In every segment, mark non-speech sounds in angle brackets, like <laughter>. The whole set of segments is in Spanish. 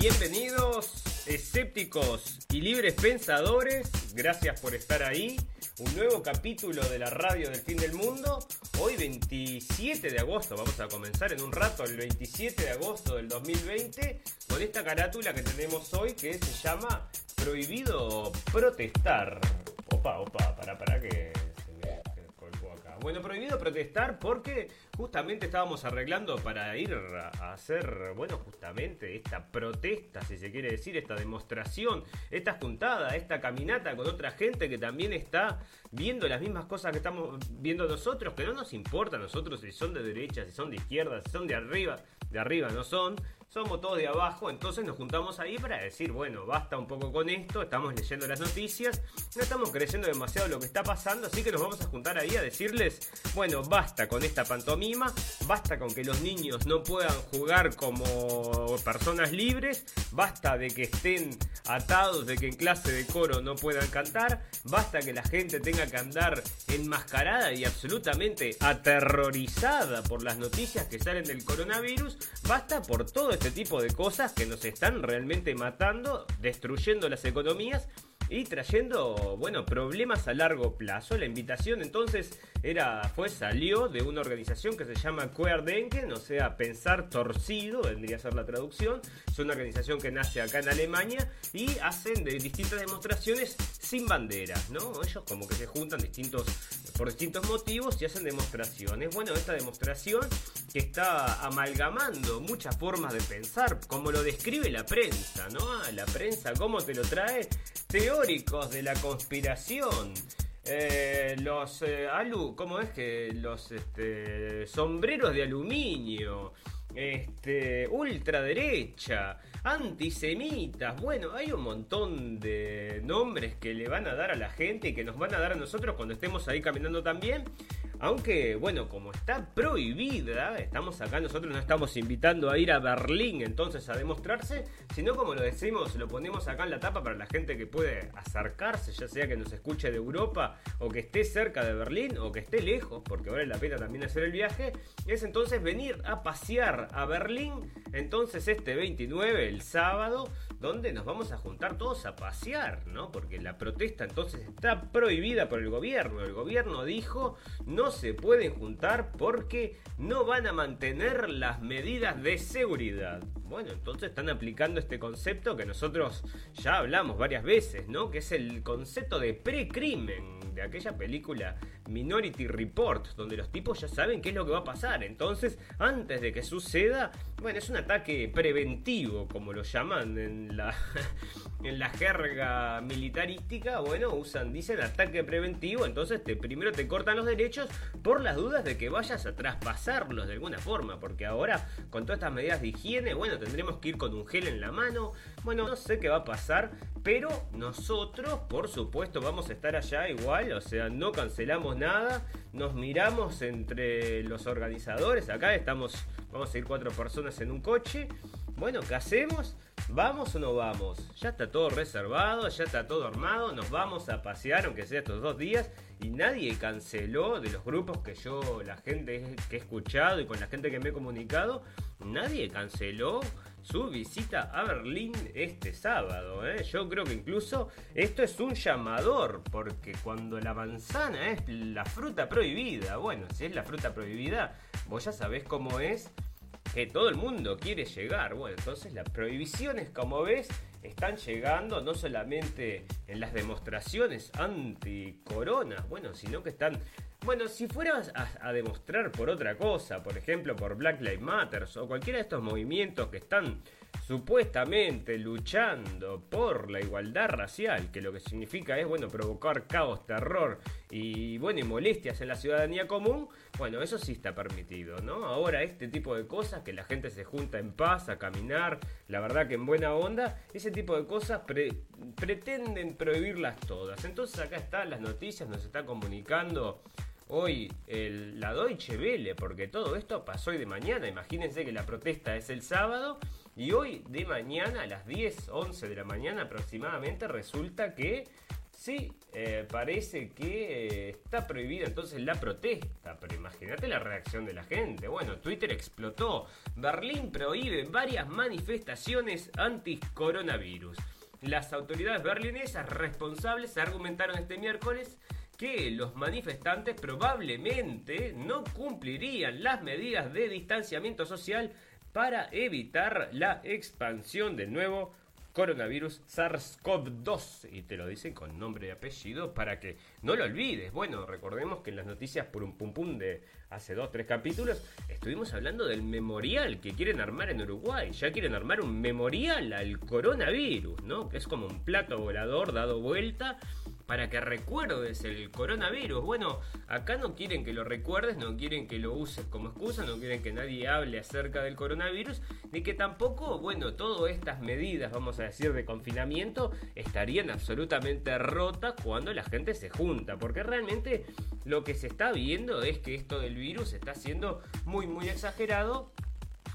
Bienvenidos, escépticos y libres pensadores. Gracias por estar ahí. Un nuevo capítulo de la radio del fin del mundo. Hoy 27 de agosto, vamos a comenzar en un rato, el 27 de agosto del 2020, con esta carátula que tenemos hoy que se llama Prohibido protestar. Opa, opa, para, para que bueno, prohibido protestar porque justamente estábamos arreglando para ir a hacer, bueno, justamente esta protesta, si se quiere decir, esta demostración, esta juntada, esta caminata con otra gente que también está viendo las mismas cosas que estamos viendo nosotros, que no nos importa a nosotros si son de derecha, si son de izquierda, si son de arriba, de arriba no son, somos todos de abajo, entonces nos juntamos ahí para decir, bueno, basta un poco con esto, estamos leyendo las noticias, no estamos creyendo demasiado lo que está pasando, así que nos vamos a juntar ahí a decirles, bueno, basta con esta pantomima, basta con que los niños no puedan jugar como personas libres, basta de que estén atados, de que en clase de coro no puedan cantar, basta que la gente tenga que andar enmascarada y absolutamente aterrorizada por las noticias que salen del coronavirus, basta por todo este tipo de cosas que nos están realmente matando, destruyendo las economías y trayendo, bueno, problemas a largo plazo. La invitación entonces era, fue, salió de una organización que se llama Querdenken, o sea, pensar torcido, vendría a ser la traducción. Es una organización que nace acá en Alemania y hacen de distintas demostraciones sin banderas, ¿no? Ellos como que se juntan distintos por distintos motivos y hacen demostraciones. Bueno, esta demostración que está amalgamando muchas formas de pensar, como lo describe la prensa, ¿no? Ah, la prensa, ¿cómo te lo trae? De la conspiración. Eh, los eh, alu, ¿cómo es que los este, sombreros de aluminio? Este, ultraderecha, antisemitas. Bueno, hay un montón de nombres que le van a dar a la gente y que nos van a dar a nosotros cuando estemos ahí caminando también. Aunque, bueno, como está prohibida, estamos acá, nosotros no estamos invitando a ir a Berlín entonces a demostrarse, sino como lo decimos, lo ponemos acá en la tapa para la gente que puede acercarse, ya sea que nos escuche de Europa o que esté cerca de Berlín o que esté lejos, porque vale la pena también hacer el viaje, es entonces venir a pasear a Berlín, entonces este 29, el sábado, donde nos vamos a juntar todos a pasear, ¿no? Porque la protesta entonces está prohibida por el gobierno. El gobierno dijo no se pueden juntar porque no van a mantener las medidas de seguridad. Bueno, entonces están aplicando este concepto que nosotros ya hablamos varias veces, ¿no? Que es el concepto de precrimen aquella película Minority Report, donde los tipos ya saben qué es lo que va a pasar. Entonces, antes de que suceda, bueno, es un ataque preventivo, como lo llaman en la, <laughs> en la jerga militarística. Bueno, usan, dicen ataque preventivo, entonces te, primero te cortan los derechos por las dudas de que vayas a traspasarlos de alguna forma, porque ahora con todas estas medidas de higiene, bueno, tendremos que ir con un gel en la mano. Bueno, no sé qué va a pasar, pero nosotros, por supuesto, vamos a estar allá igual, o sea, no cancelamos nada, nos miramos entre los organizadores, acá estamos, vamos a ir cuatro personas en un coche, bueno, ¿qué hacemos? ¿Vamos o no vamos? Ya está todo reservado, ya está todo armado, nos vamos a pasear, aunque sea estos dos días, y nadie canceló de los grupos que yo, la gente que he escuchado y con la gente que me he comunicado, nadie canceló su visita a Berlín este sábado. ¿eh? Yo creo que incluso esto es un llamador, porque cuando la manzana es la fruta prohibida, bueno, si es la fruta prohibida, vos ya sabés cómo es que todo el mundo quiere llegar. Bueno, entonces las prohibiciones, como ves, están llegando no solamente en las demostraciones anti-corona, bueno, sino que están bueno, si fueras a, demostrar por otra cosa, por ejemplo por Black Lives Matter o cualquiera de estos movimientos que están supuestamente luchando por la igualdad racial, que lo que significa es, bueno, provocar caos, terror y, bueno, molestias en la ciudadanía común, bueno, eso sí está permitido, ¿no? Ahora este tipo de cosas, que la gente se junta en paz a caminar, la verdad que en buena onda, ese tipo de cosas pretenden prohibirlas todas. Entonces acá están las noticias, nos está comunicando hoy el, la Deutsche Welle, porque todo esto pasó hoy de mañana. Imagínense que la protesta es el sábado y hoy de mañana, a las 10, 11 de la mañana aproximadamente, resulta que sí, eh, parece que eh, está prohibida entonces la protesta. Pero imagínate la reacción de la gente. Bueno, Twitter explotó. Berlín prohíbe varias manifestaciones anti-coronavirus. Las autoridades berlinesas responsables argumentaron este miércoles que los manifestantes probablemente no cumplirían las medidas de distanciamiento social para evitar la expansión del nuevo coronavirus SARS-CoV-2. Y te lo dicen con nombre y apellido para que no lo olvides. Bueno, recordemos que en las noticias por un pum pum de hace dos, tres capítulos, estuvimos hablando del memorial que quieren armar en Uruguay. Ya quieren armar un memorial al coronavirus, ¿no? Que es como un plato volador dado vuelta para que recuerdes el coronavirus. Bueno, acá no quieren que lo recuerdes, no quieren que lo uses como excusa, no quieren que nadie hable acerca del coronavirus, ni que tampoco, bueno, todas estas medidas, vamos a decir, de confinamiento estarían absolutamente rotas cuando la gente se junta, porque realmente lo que se está viendo es que esto del virus está siendo muy, muy exagerado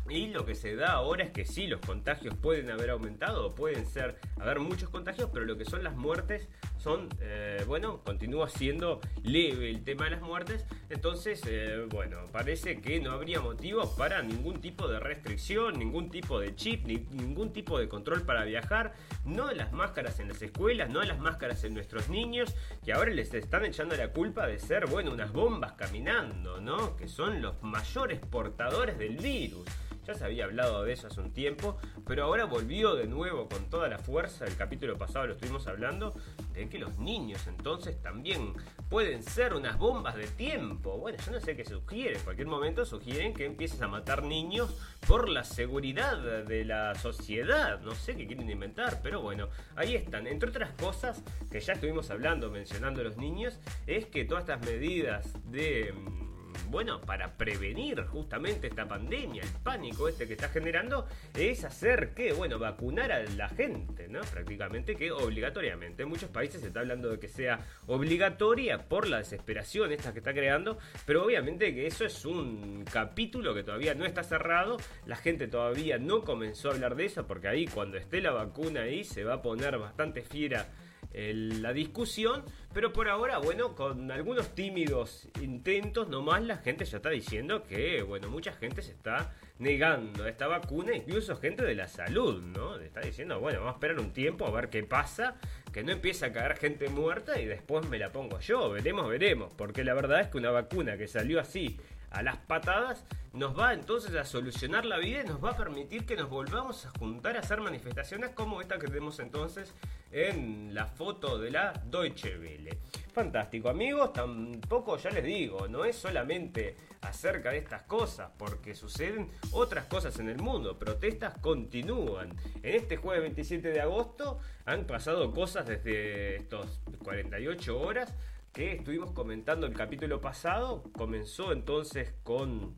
y lo que se da ahora es que sí, los contagios pueden haber aumentado, pueden ser, haber muchos contagios, pero lo que son las muertes son, eh, bueno, continúa siendo leve el tema de las muertes. Entonces, eh, bueno, parece que no habría motivo para ningún tipo de restricción, ningún tipo de chip, ni, ningún tipo de control para viajar. No de las máscaras en las escuelas, no de las máscaras en nuestros niños, que ahora les están echando la culpa de ser, bueno, unas bombas caminando, ¿no? Que son los mayores portadores del virus. Ya se había hablado de eso hace un tiempo, pero ahora volvió de nuevo con toda la fuerza. El capítulo pasado lo estuvimos hablando de que los niños entonces también pueden ser unas bombas de tiempo. Bueno, yo no sé qué sugieren. En cualquier momento sugieren que empieces a matar niños por la seguridad de la sociedad. No sé qué quieren inventar, pero bueno, ahí están. Entre otras cosas que ya estuvimos hablando, mencionando a los niños, es que todas estas medidas de mm, bueno, para prevenir justamente esta pandemia, el pánico este que está generando, es hacer que, bueno, vacunar a la gente, ¿no? Prácticamente que obligatoriamente. En muchos países se está hablando de que sea obligatoria por la desesperación esta que está creando, pero obviamente que eso es un capítulo que todavía no está cerrado, la gente todavía no comenzó a hablar de eso, porque ahí cuando esté la vacuna ahí se va a poner bastante fiera la discusión, pero por ahora, bueno, con algunos tímidos intentos nomás, la gente ya está diciendo que, bueno, mucha gente se está negando esta vacuna, incluso gente de la salud, ¿no? Está diciendo, bueno, vamos a esperar un tiempo a ver qué pasa, que no empiece a caer gente muerta y después me la pongo yo, veremos, veremos, porque la verdad es que una vacuna que salió así a las patadas, nos va entonces a solucionar la vida y nos va a permitir que nos volvamos a juntar a hacer manifestaciones como esta que tenemos entonces en la foto de la Deutsche Welle. Fantástico, amigos, tampoco ya les digo, no es solamente acerca de estas cosas, porque suceden otras cosas en el mundo, protestas continúan. En este jueves 27 de agosto han pasado cosas desde estos 48 horas que estuvimos comentando el capítulo pasado. Comenzó entonces con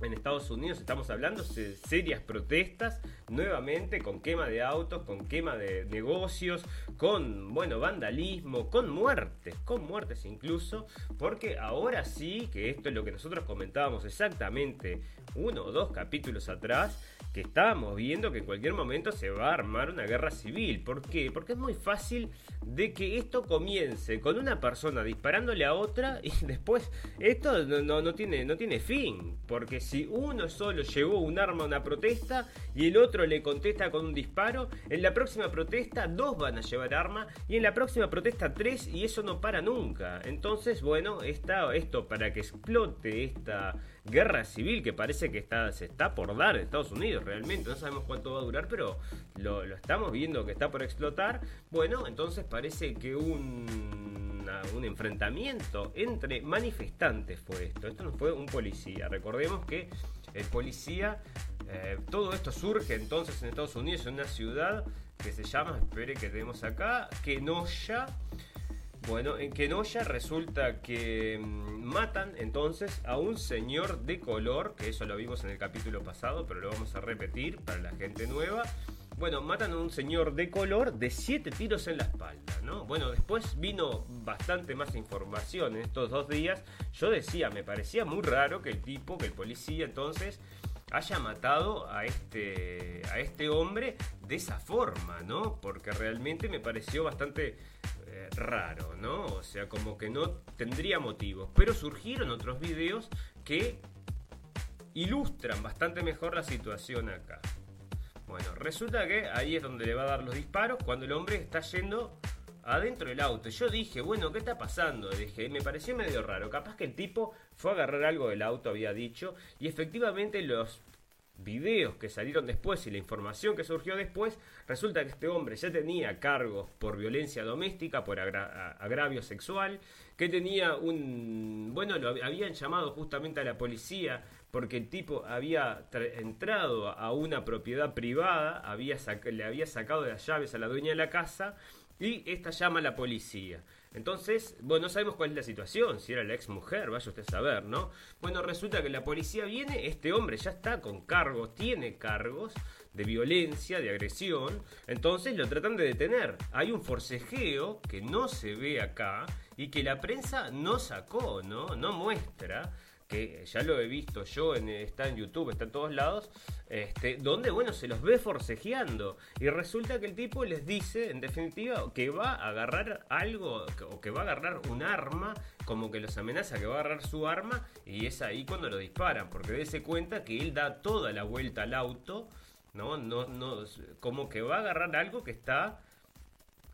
en Estados Unidos estamos hablando de serias protestas, nuevamente con quema de autos, con quema de negocios, con, bueno, vandalismo, con muertes, con muertes incluso, porque ahora sí que esto es lo que nosotros comentábamos exactamente uno o dos capítulos atrás, que estábamos viendo que en cualquier momento se va a armar una guerra civil. ¿Por qué? Porque es muy fácil de que esto comience con una persona disparándole a otra y <laughs> después esto no, no, tiene, no tiene fin. Porque si uno solo llevó un arma a una protesta y el otro le contesta con un disparo, en la próxima protesta dos van a llevar arma y en la próxima protesta tres y eso no para nunca. Entonces, bueno, está esto para que explote esta guerra civil que parece que se está por dar en Estados Unidos realmente. No sabemos cuánto va a durar, pero lo, estamos viendo que está por explotar. Bueno, entonces parece que un, un enfrentamiento entre manifestantes fue esto. Esto no fue un policía. Recordemos que el policía, eh, todo esto surge entonces en Estados Unidos, en una ciudad que se llama, espere que tenemos acá, Kenosha. Bueno, en Kenosha resulta que mm, matan entonces a un señor de color, que eso lo vimos en el capítulo pasado, pero lo vamos a repetir para la gente nueva. Bueno, matan a un señor de color de siete tiros en la espalda, ¿no? Bueno, después vino bastante más información en estos dos días. Yo decía, me parecía muy raro que el tipo, que el policía entonces haya matado a este, a este hombre de esa forma, ¿no? Porque realmente me pareció bastante raro, ¿no? O sea, como que no tendría motivos. Pero surgieron otros videos que ilustran bastante mejor la situación acá. Bueno, resulta que ahí es donde le va a dar los disparos cuando el hombre está yendo adentro del auto. Yo dije, bueno, ¿qué está pasando? Dije, me pareció medio raro. Capaz que el tipo fue a agarrar algo del auto, había dicho. Y efectivamente los videos que salieron después y la información que surgió después, resulta que este hombre ya tenía cargos por violencia doméstica, por agravio sexual, que tenía un... Bueno, lo habían llamado justamente a la policía porque el tipo había entrado a una propiedad privada, había le había sacado las llaves a la dueña de la casa y esta llama a la policía. Entonces, bueno, no sabemos cuál es la situación, si era la ex mujer, vaya usted a saber, ¿no? Bueno, resulta que la policía viene, este hombre ya está con cargos, tiene cargos de violencia, de agresión, entonces lo tratan de detener. Hay un forcejeo que no se ve acá y que la prensa no sacó, ¿no? No muestra que ya lo he visto yo, en, está en YouTube, está en todos lados, este, donde, bueno, se los ve forcejeando. Y resulta que el tipo les dice, en definitiva, que va a agarrar algo, o que va a agarrar un arma, como que los amenaza que va a agarrar su arma, y es ahí cuando lo disparan, porque dése cuenta que él da toda la vuelta al auto, ¿no? No, no, como que va a agarrar algo que está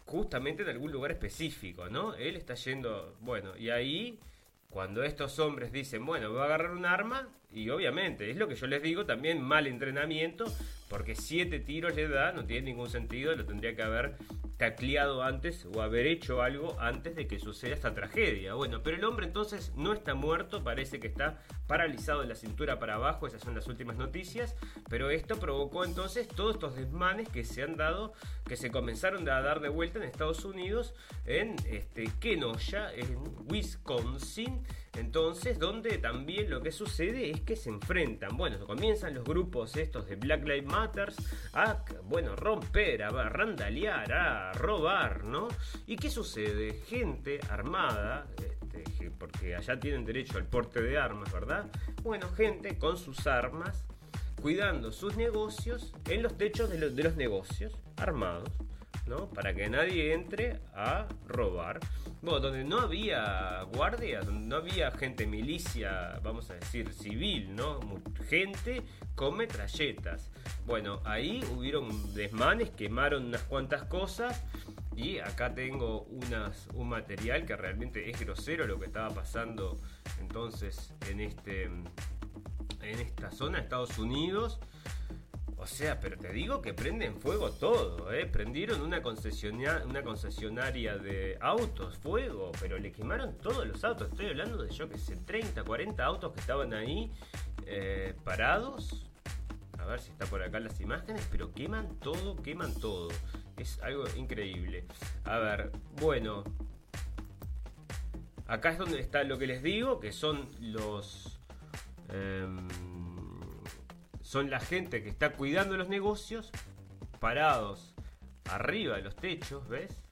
justamente en algún lugar específico, ¿no? Él está yendo, bueno, y ahí cuando estos hombres dicen, bueno, voy a agarrar un arma, y obviamente, es lo que yo les digo, también mal entrenamiento, porque siete tiros le da, no tiene ningún sentido, lo tendría que haber tacleado antes o haber hecho algo antes de que suceda esta tragedia. Bueno, pero el hombre entonces no está muerto, parece que está paralizado de la cintura para abajo, esas son las últimas noticias, pero esto provocó entonces todos estos desmanes que se han dado, que se comenzaron a dar de vuelta en Estados Unidos, en este, Kenosha, en Wisconsin, entonces, donde también lo que sucede es que se enfrentan, bueno, comienzan los grupos estos de Black Lives Matter a, bueno, romper, a randalear, a robar, ¿no? ¿Y qué sucede? Gente armada, este, porque allá tienen derecho al porte de armas, ¿verdad? Bueno, gente con sus armas, cuidando sus negocios en los techos de los negocios, armados, ¿no? Para que nadie entre a robar. Bueno, donde no había guardias, donde no había gente milicia, vamos a decir, civil, ¿no? Gente con metralletas. Bueno, ahí hubieron desmanes, quemaron unas cuantas cosas. Y acá tengo unas, un material que realmente es grosero lo que estaba pasando entonces en, este, en esta zona Estados Unidos. O sea, pero te digo que prenden fuego todo, ¿eh? Prendieron una una concesionaria de autos, fuego, pero le quemaron todos los autos. Estoy hablando de, yo que sé, 30, 40 autos que estaban ahí eh, parados. A ver si está por acá las imágenes, pero queman todo, queman todo. Es algo increíble. A ver, bueno. Acá es donde está lo que les digo, que son los... Em, son la gente que está cuidando los negocios, parados arriba de los techos, ¿ves?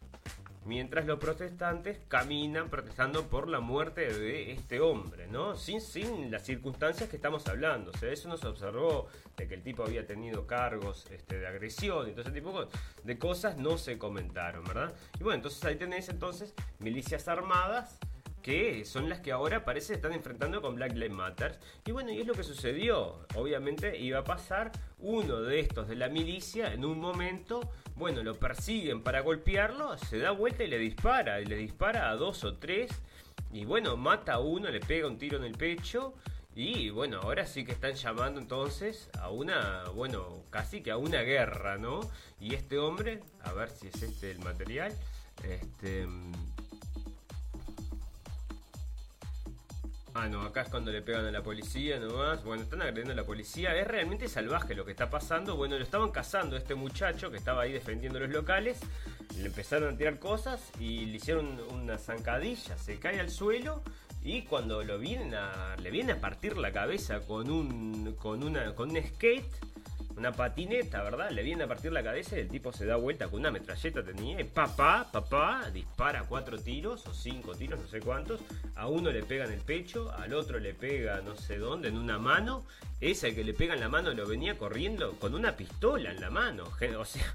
Mientras los protestantes caminan protestando por la muerte de este hombre, ¿no? Sin, sin las circunstancias que estamos hablando. O sea, eso no se observó de que el tipo había tenido cargos este, de agresión y todo ese tipo de cosas no se comentaron, ¿verdad? Y bueno, entonces ahí tenéis entonces milicias armadas que son las que ahora parece están enfrentando con Black Lives Matter. Y bueno, y es lo que sucedió. Obviamente iba a pasar uno de estos de la milicia en un momento, bueno, lo persiguen para golpearlo, se da vuelta y le dispara, y le dispara a dos o tres, y bueno, mata a uno, le pega un tiro en el pecho. Y bueno, ahora sí que están llamando entonces a una, bueno, casi que a una guerra, ¿no? Y este hombre, a ver si es este el material, este... Ah, no, acá es cuando le pegan a la policía nomás. Bueno, están agrediendo a la policía. Es realmente salvaje lo que está pasando. Bueno, lo estaban cazando este muchacho que estaba ahí defendiendo los locales. Le empezaron a tirar cosas y le hicieron una zancadilla. Se cae al suelo y cuando lo vienen a, le viene a partir la cabeza con un, con una, con un skate, una patineta, ¿verdad? Le viene a partir la cabeza y el tipo se da vuelta con una metralleta tenía y papá, papá, dispara cuatro tiros o cinco tiros, no sé cuántos. A uno le pega en el pecho, al otro le pega no sé dónde, en una mano. Ese que le pega en la mano lo venía corriendo con una pistola en la mano. <laughs> O sea,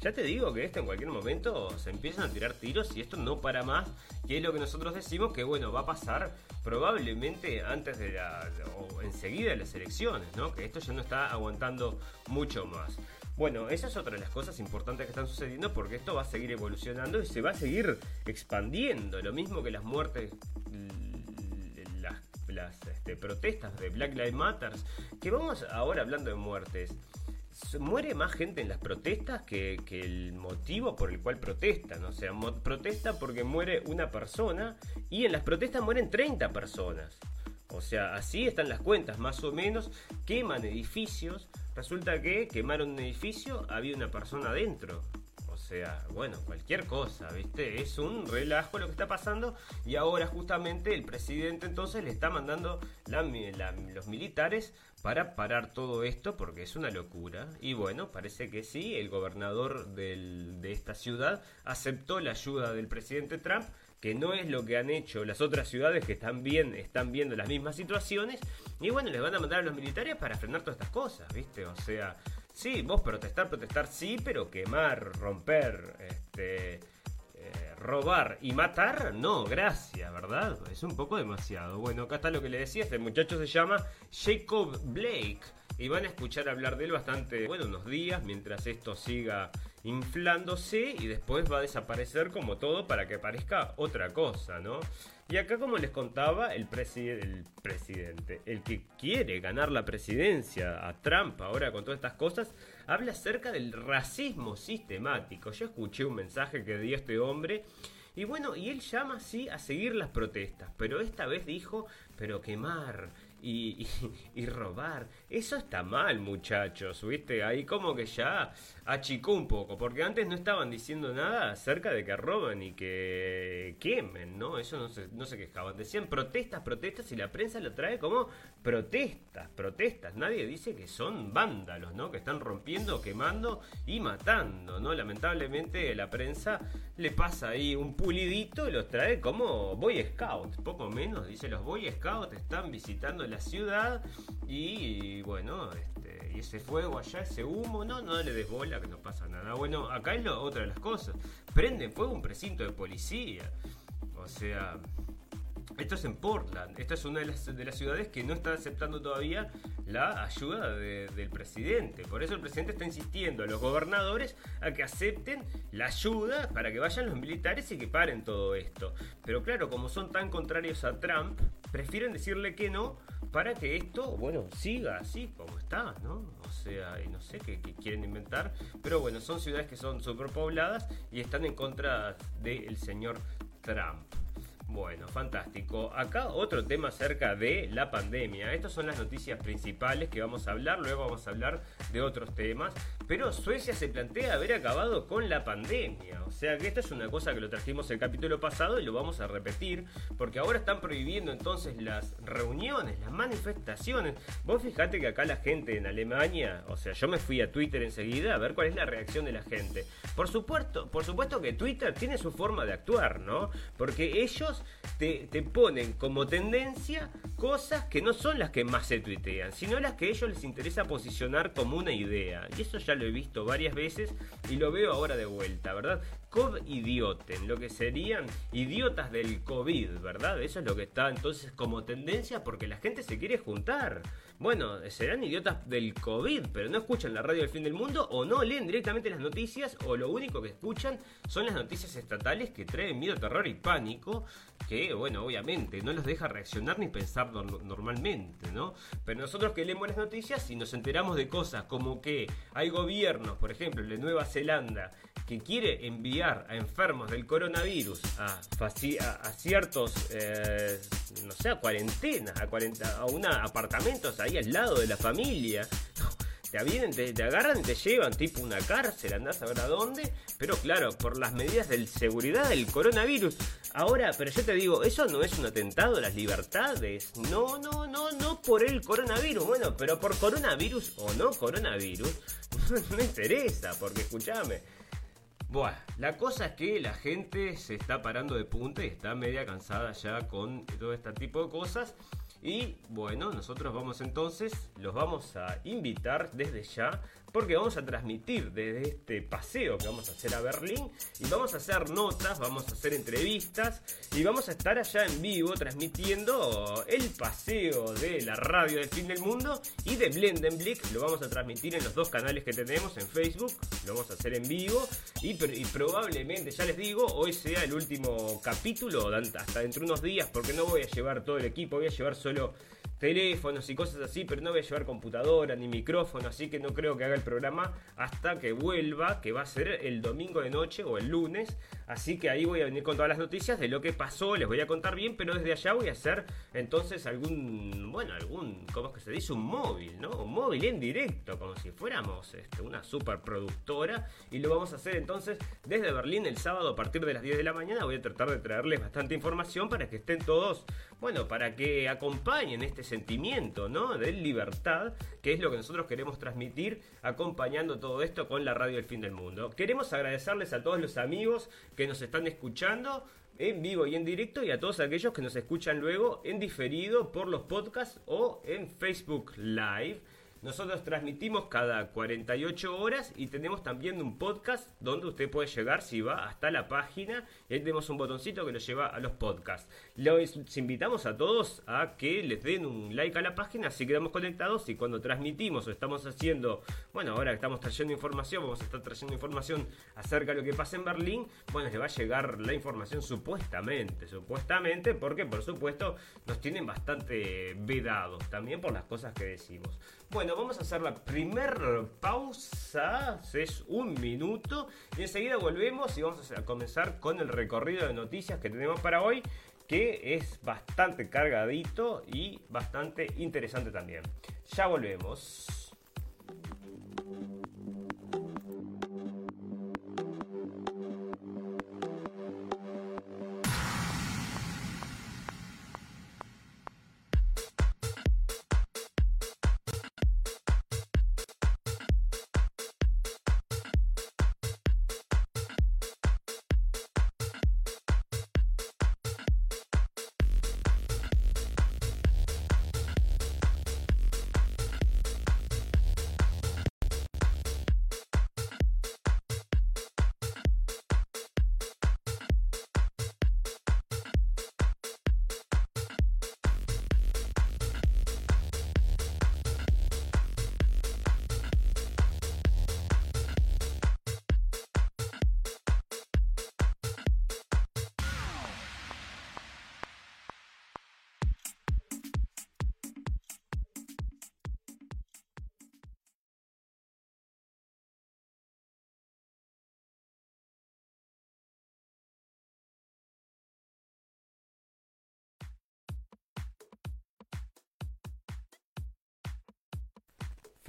ya te digo que esto en cualquier momento se empiezan a tirar tiros y esto no para más, que es lo que nosotros decimos que bueno, va a pasar probablemente antes de la, o enseguida de las elecciones, ¿no? Que esto ya no está aguantando mucho más. Bueno, esa es otra de las cosas importantes que están sucediendo porque esto va a seguir evolucionando y se va a seguir expandiendo. Lo mismo que las muertes, las, este, protestas de Black Lives Matter, que vamos ahora hablando de muertes muere más gente en las protestas que, el motivo por el cual protestan. O sea, protesta porque muere una persona y en las protestas mueren 30 personas. O sea, así están las cuentas, más o menos. Queman edificios. Resulta que quemaron un edificio, había una persona adentro. O sea, bueno, cualquier cosa, ¿viste? Es un relajo lo que está pasando. Y ahora justamente el presidente entonces le está mandando los militares para parar todo esto porque es una locura. Y bueno, parece que sí, el gobernador de esta ciudad aceptó la ayuda del presidente Trump, que no es lo que han hecho las otras ciudades que bien, están viendo las mismas situaciones. Y bueno, les van a mandar a los militares para frenar todas estas cosas, ¿viste? O sea, sí, vos protestar, protestar sí, pero quemar, romper, este robar y matar, no, gracias, ¿verdad? Es un poco demasiado. Bueno, acá está lo que le decía, este muchacho se llama Jacob Blake y van a escuchar hablar de él bastante, bueno, unos días mientras esto siga inflándose y después va a desaparecer como todo para que parezca otra cosa, ¿no? Y acá como les contaba, el, presidente, el que quiere ganar la presidencia a Trump ahora con todas estas cosas, habla acerca del racismo sistemático. Yo escuché un mensaje que dio este hombre y bueno, y él llama así a seguir las protestas, pero esta vez dijo, pero quemar, y, y, robar. Eso está mal, muchachos, ¿viste? Ahí como que ya achicó un poco, porque antes no estaban diciendo nada acerca de que roban y que quemen, ¿no? Eso no se, no se quejaban. Decían protestas, protestas y la prensa lo trae como protestas, protestas. Nadie dice que son vándalos, ¿no? Que están rompiendo, quemando y matando, ¿no? Lamentablemente la prensa le pasa ahí un pulidito y los trae como Boy Scouts, poco menos, dice los Boy Scouts están visitando la ciudad y bueno, este, y ese fuego allá, ese humo, no, no le des bola que no pasa nada. Bueno, acá es lo, otra de las cosas. Prenden fuego un precinto de policía. O sea, esto es en Portland. Esta es una de las, de las, ciudades que no está aceptando todavía la ayuda del presidente. Por eso el presidente está insistiendo a los gobernadores a que acepten la ayuda para que vayan los militares y que paren todo esto. Pero claro, como son tan contrarios a Trump, prefieren decirle que no para que esto, bueno, siga así como está, ¿no? O sea, no sé qué, quieren inventar, pero bueno, son ciudades que son superpobladas y están en contra del señor Trump. Bueno, fantástico. Acá otro tema acerca de la pandemia. Estas son las noticias principales que vamos a hablar. Luego vamos a hablar de otros temas. Pero Suecia se plantea haber acabado con la pandemia. O sea que esta es una cosa que lo trajimos el capítulo pasado y lo vamos a repetir. Porque ahora están prohibiendo entonces las reuniones, las manifestaciones. Vos fijate que acá la gente en Alemania, o sea, yo me fui a Twitter enseguida a ver cuál es la reacción de la gente. Por supuesto, por supuesto que Twitter tiene su forma de actuar, ¿no? Porque ellos te, ponen como tendencia cosas que no son las que más se tuitean, sino las que a ellos les interesa posicionar como una idea. Y eso ya lo he visto varias veces y lo veo ahora de vuelta, ¿verdad? COVID-idioten, lo que serían idiotas del COVID, ¿verdad? Eso es lo que está entonces como tendencia porque la gente se quiere juntar. Bueno, serán idiotas del COVID, pero no escuchan la radio del fin del mundo o no leen directamente las noticias o lo único que escuchan son las noticias estatales que traen miedo, terror y pánico que, bueno, obviamente no los deja reaccionar ni pensar normalmente, ¿no? Pero nosotros que leemos las noticias y nos enteramos de cosas como que hay gobiernos, por ejemplo, de Nueva Zelanda, que quiere enviar a enfermos del coronavirus a, a, ciertos, eh, no sé, a cuarentenas, a, cuarenta, a una apartamentos ahí al lado de la familia te vienen, te, agarran y te llevan tipo una cárcel, andás a ver a dónde, pero claro, por las medidas de seguridad del coronavirus. Ahora, pero yo te digo, eso no es un atentado a las libertades. No, no, no, no por el coronavirus. Bueno, pero por coronavirus o no coronavirus, <laughs> no me interesa, porque escúchame. Bueno, la cosa es que la gente se está parando de punta y está media cansada ya con todo este tipo de cosas. Y bueno, nosotros vamos entonces, los vamos a invitar desde ya porque vamos a transmitir desde este paseo que vamos a hacer a Berlín y vamos a hacer notas, vamos a hacer entrevistas y vamos a estar allá en vivo transmitiendo el paseo de la radio del fin del mundo y de Blendenblick. Lo vamos a transmitir en los dos canales que tenemos en Facebook, lo vamos a hacer en vivo y, y probablemente, ya les digo, hoy sea el último capítulo, hasta dentro de unos días, porque no voy a llevar todo el equipo, voy a llevar solo teléfonos y cosas así, pero no voy a llevar computadora ni micrófono, así que no creo que haga el programa hasta que vuelva, que va a ser el domingo de noche o el lunes. Así que ahí voy a venir con todas las noticias de lo que pasó, les voy a contar bien, pero desde allá voy a hacer entonces algún, bueno, algún, ¿cómo es que se dice? Un móvil, ¿no? Un móvil en directo, como si fuéramos este, una superproductora. Y lo vamos a hacer entonces desde Berlín el sábado a partir de las 10 de la mañana. Voy a tratar de traerles bastante información para que estén todos, bueno, para que acompañen este sentimiento, ¿no? De libertad, que es lo que nosotros queremos transmitir acompañando todo esto con la radio del fin del mundo. Queremos agradecerles a todos los amigos nos están escuchando en vivo y en directo y a todos aquellos que nos escuchan luego en diferido por los podcasts o en Facebook Live. Nosotros transmitimos cada 48 horas y tenemos también un podcast donde usted puede llegar si va hasta la página y ahí tenemos un botoncito que lo lleva a los podcasts. Les invitamos a todos a que les den un like a la página así quedamos conectados y cuando transmitimos o estamos haciendo, bueno, ahora que estamos trayendo información, vamos a estar trayendo información acerca de lo que pasa en Berlín, bueno, les va a llegar la información supuestamente, supuestamente, porque por supuesto nos tienen bastante vedados también por las cosas que decimos. Bueno, vamos a hacer la primer pausa, es un minuto, y enseguida volvemos y vamos a comenzar con el recorrido de noticias que tenemos para hoy, que es bastante cargadito y bastante interesante también. Ya volvemos.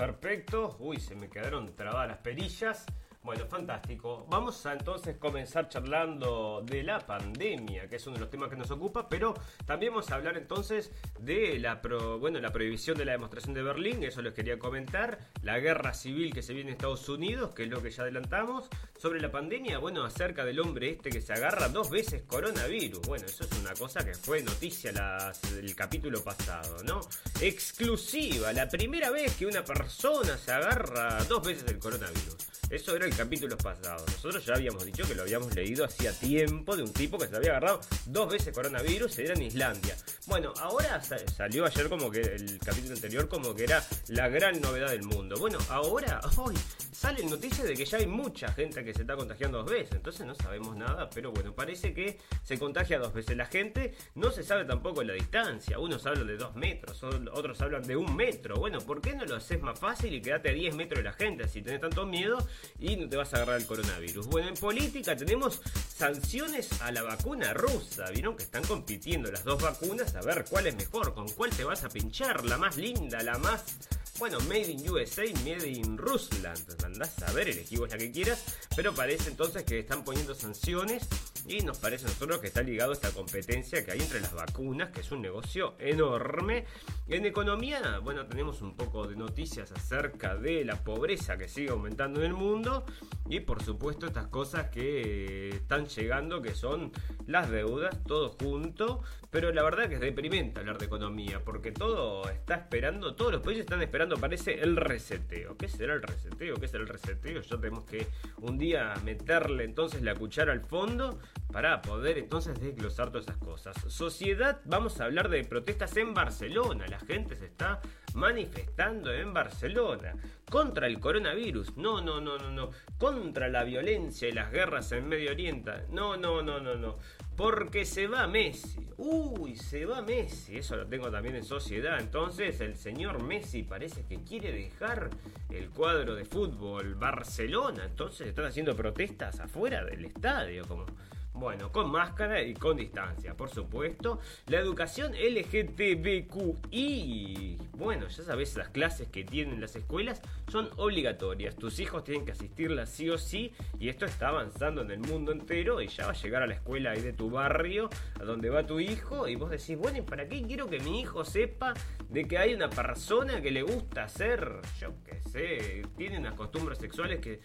Perfecto. Uy, se me quedaron trabadas las perillas. Bueno, fantástico. Vamos a entonces comenzar charlando de la pandemia, que es uno de los temas que nos ocupa, pero también vamos a hablar entonces de la bueno, la prohibición de la demostración de Berlín, eso les quería comentar, la guerra civil que se viene en Estados Unidos, que es lo que ya adelantamos, sobre la pandemia, bueno, acerca del hombre este que se agarra dos veces coronavirus. Bueno, eso es una cosa que fue noticia el capítulo pasado, ¿no? Exclusiva, la primera vez que una persona se agarra dos veces el coronavirus. Eso era el capítulo pasado. Nosotros ya habíamos dicho que lo habíamos leído hacía tiempo de un tipo que se había agarrado dos veces coronavirus, era en Islandia. Bueno, ahora salió ayer como que el capítulo anterior como que era la gran novedad del mundo. Bueno, ahora, hoy salen noticias de que ya hay mucha gente que se está contagiando dos veces. Entonces no sabemos nada, pero bueno, parece que se contagia dos veces la gente. No se sabe tampoco la distancia. Unos hablan de dos metros, otros hablan de un metro. Bueno, ¿por qué no lo haces más fácil y quedate a 10 metros de la gente si tenés tanto miedo y te vas a agarrar el coronavirus? Bueno, en política tenemos sanciones a la vacuna rusa. Vieron que están compitiendo las dos vacunas a ver cuál es mejor, con cuál te vas a pinchar, la más linda, la más bueno, Made in USA, Made in Rusland. Andás a ver, elegí vos la que quieras. Pero parece entonces que están poniendo sanciones. Y nos parece a nosotros que está ligado a esta competencia que hay entre las vacunas, que es un negocio enorme. En economía, bueno, tenemos un poco de noticias acerca de la pobreza que sigue aumentando en el mundo. Y por supuesto estas cosas que están llegando, que son las deudas, todo junto. Pero la verdad que es deprimente hablar de economía, porque todo está esperando, todos los países están esperando parece el reseteo. ¿Qué será el reseteo? ¿Qué será el reseteo? Ya tenemos que un día meterle entonces la cuchara al fondo para poder entonces desglosar todas esas cosas. Sociedad, vamos a hablar de protestas en Barcelona. La gente se está manifestando en Barcelona contra el coronavirus. No, no, no, no, no. Contra la violencia y las guerras en Medio Oriente. No, no, no, no, no. Porque se va Messi. Uy, se va Messi. Eso lo tengo también en sociedad. Entonces el señor Messi parece que quiere dejar el cuadro de fútbol Barcelona. Entonces están haciendo protestas afuera del estadio. Como bueno, con máscara y con distancia, por supuesto. La educación LGTBQI. Bueno, ya sabes, las clases que tienen las escuelas son obligatorias. Tus hijos tienen que asistirlas sí o sí. Y esto está avanzando en el mundo entero. Y ya va a llegar a la escuela ahí de tu barrio, a donde va tu hijo. Y vos decís, bueno, ¿y para qué quiero que mi hijo sepa de que hay una persona que le gusta hacer, yo qué sé, tiene unas costumbres sexuales que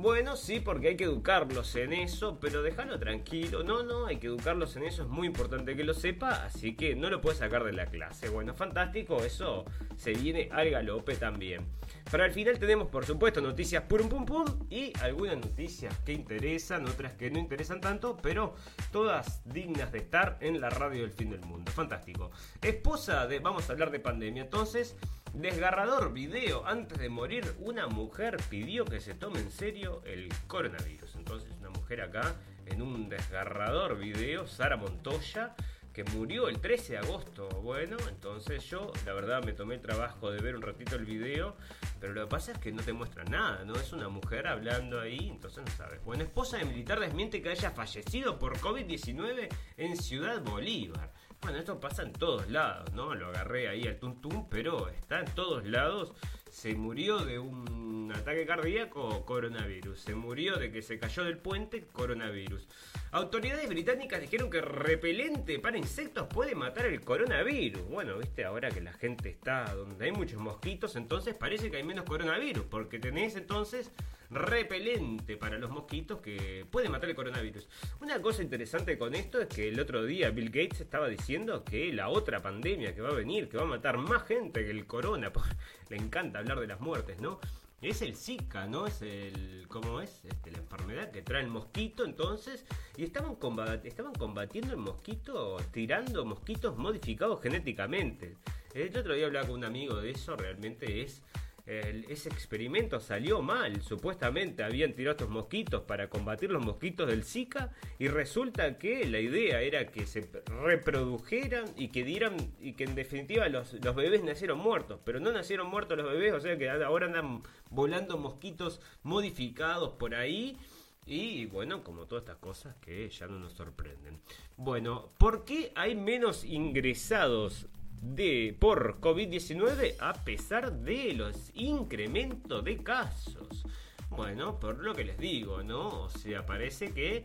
bueno, sí, porque hay que educarlos en eso, pero déjalo tranquilo. No, no, hay que educarlos en eso, es muy importante que lo sepa, así que no lo puedes sacar de la clase. Bueno, fantástico, eso se viene al galope también. Para el final tenemos, por supuesto, noticias pum pum pum y algunas noticias que interesan, otras que no interesan tanto, pero todas dignas de estar en la radio del fin del mundo. Fantástico. Esposa de, vamos a hablar de pandemia, entonces. Desgarrador video. Antes de morir, una mujer pidió que se tome en serio el coronavirus. Entonces, una mujer acá en un desgarrador video, Sara Montoya, que murió el 13 de agosto. Bueno, entonces yo, la verdad, me tomé el trabajo de ver un ratito el video, pero lo que pasa es que no te muestra nada, ¿no? Es una mujer hablando ahí, entonces no sabes. Bueno, esposa de militar desmiente que haya fallecido por COVID-19 en Ciudad Bolívar. Bueno, esto pasa en todos lados, ¿no? Lo agarré ahí al tuntum, pero está en todos lados. Se murió de un ataque cardíaco, coronavirus. Se murió de que se cayó del puente, coronavirus. Autoridades británicas dijeron que repelente para insectos puede matar el coronavirus. Bueno, viste, ahora que la gente está donde hay muchos mosquitos, entonces parece que hay menos coronavirus, porque tenés entonces repelente para los mosquitos que puede matar el coronavirus. Una cosa interesante con esto es que el otro día Bill Gates estaba diciendo que la otra pandemia que va a venir, que va a matar más gente que el corona, <laughs> le encanta hablar de las muertes, ¿no? Es el Zika, ¿no? Es el. ¿Cómo es? Este, la enfermedad que trae el mosquito, entonces. Y estaban, estaban combatiendo el mosquito tirando mosquitos modificados genéticamente. El otro día hablaba con un amigo de eso, realmente es ese experimento salió mal. Supuestamente habían tirado estos mosquitos para combatir los mosquitos del Zika y resulta que la idea era que se reprodujeran y que dieran y que en definitiva los, los bebés nacieron muertos, pero no nacieron muertos los bebés, o sea que ahora andan volando mosquitos modificados por ahí. Y bueno, como todas estas cosas que ya no nos sorprenden. Bueno, ¿por qué hay menos ingresados de, por COVID-19 a pesar de los incrementos de casos. Bueno, por lo que les digo, ¿no? O sea, parece que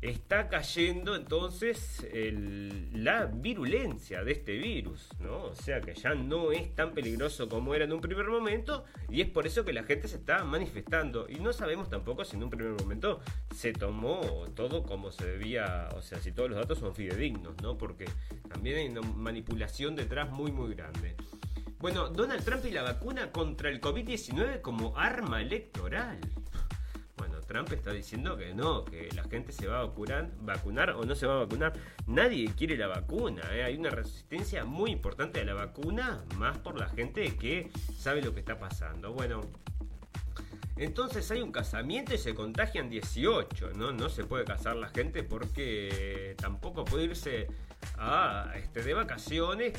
está cayendo entonces la virulencia de este virus, ¿no? O sea que ya no es tan peligroso como era en un primer momento y es por eso que la gente se está manifestando y no sabemos tampoco si en un primer momento se tomó todo como se debía, o sea, si todos los datos son fidedignos, ¿no? Porque también hay una manipulación detrás muy muy grande. Bueno, Donald Trump y la vacuna contra el COVID-19 como arma electoral. Trump está diciendo que no, que la gente se va a vacunar, vacunar o no se va a vacunar. Nadie quiere la vacuna. ¿eh? Hay una resistencia muy importante a la vacuna, más por la gente que sabe lo que está pasando. Bueno, Entonces hay un casamiento y se contagian 18, ¿no? No se puede casar la gente porque tampoco puede irse a, este, de vacaciones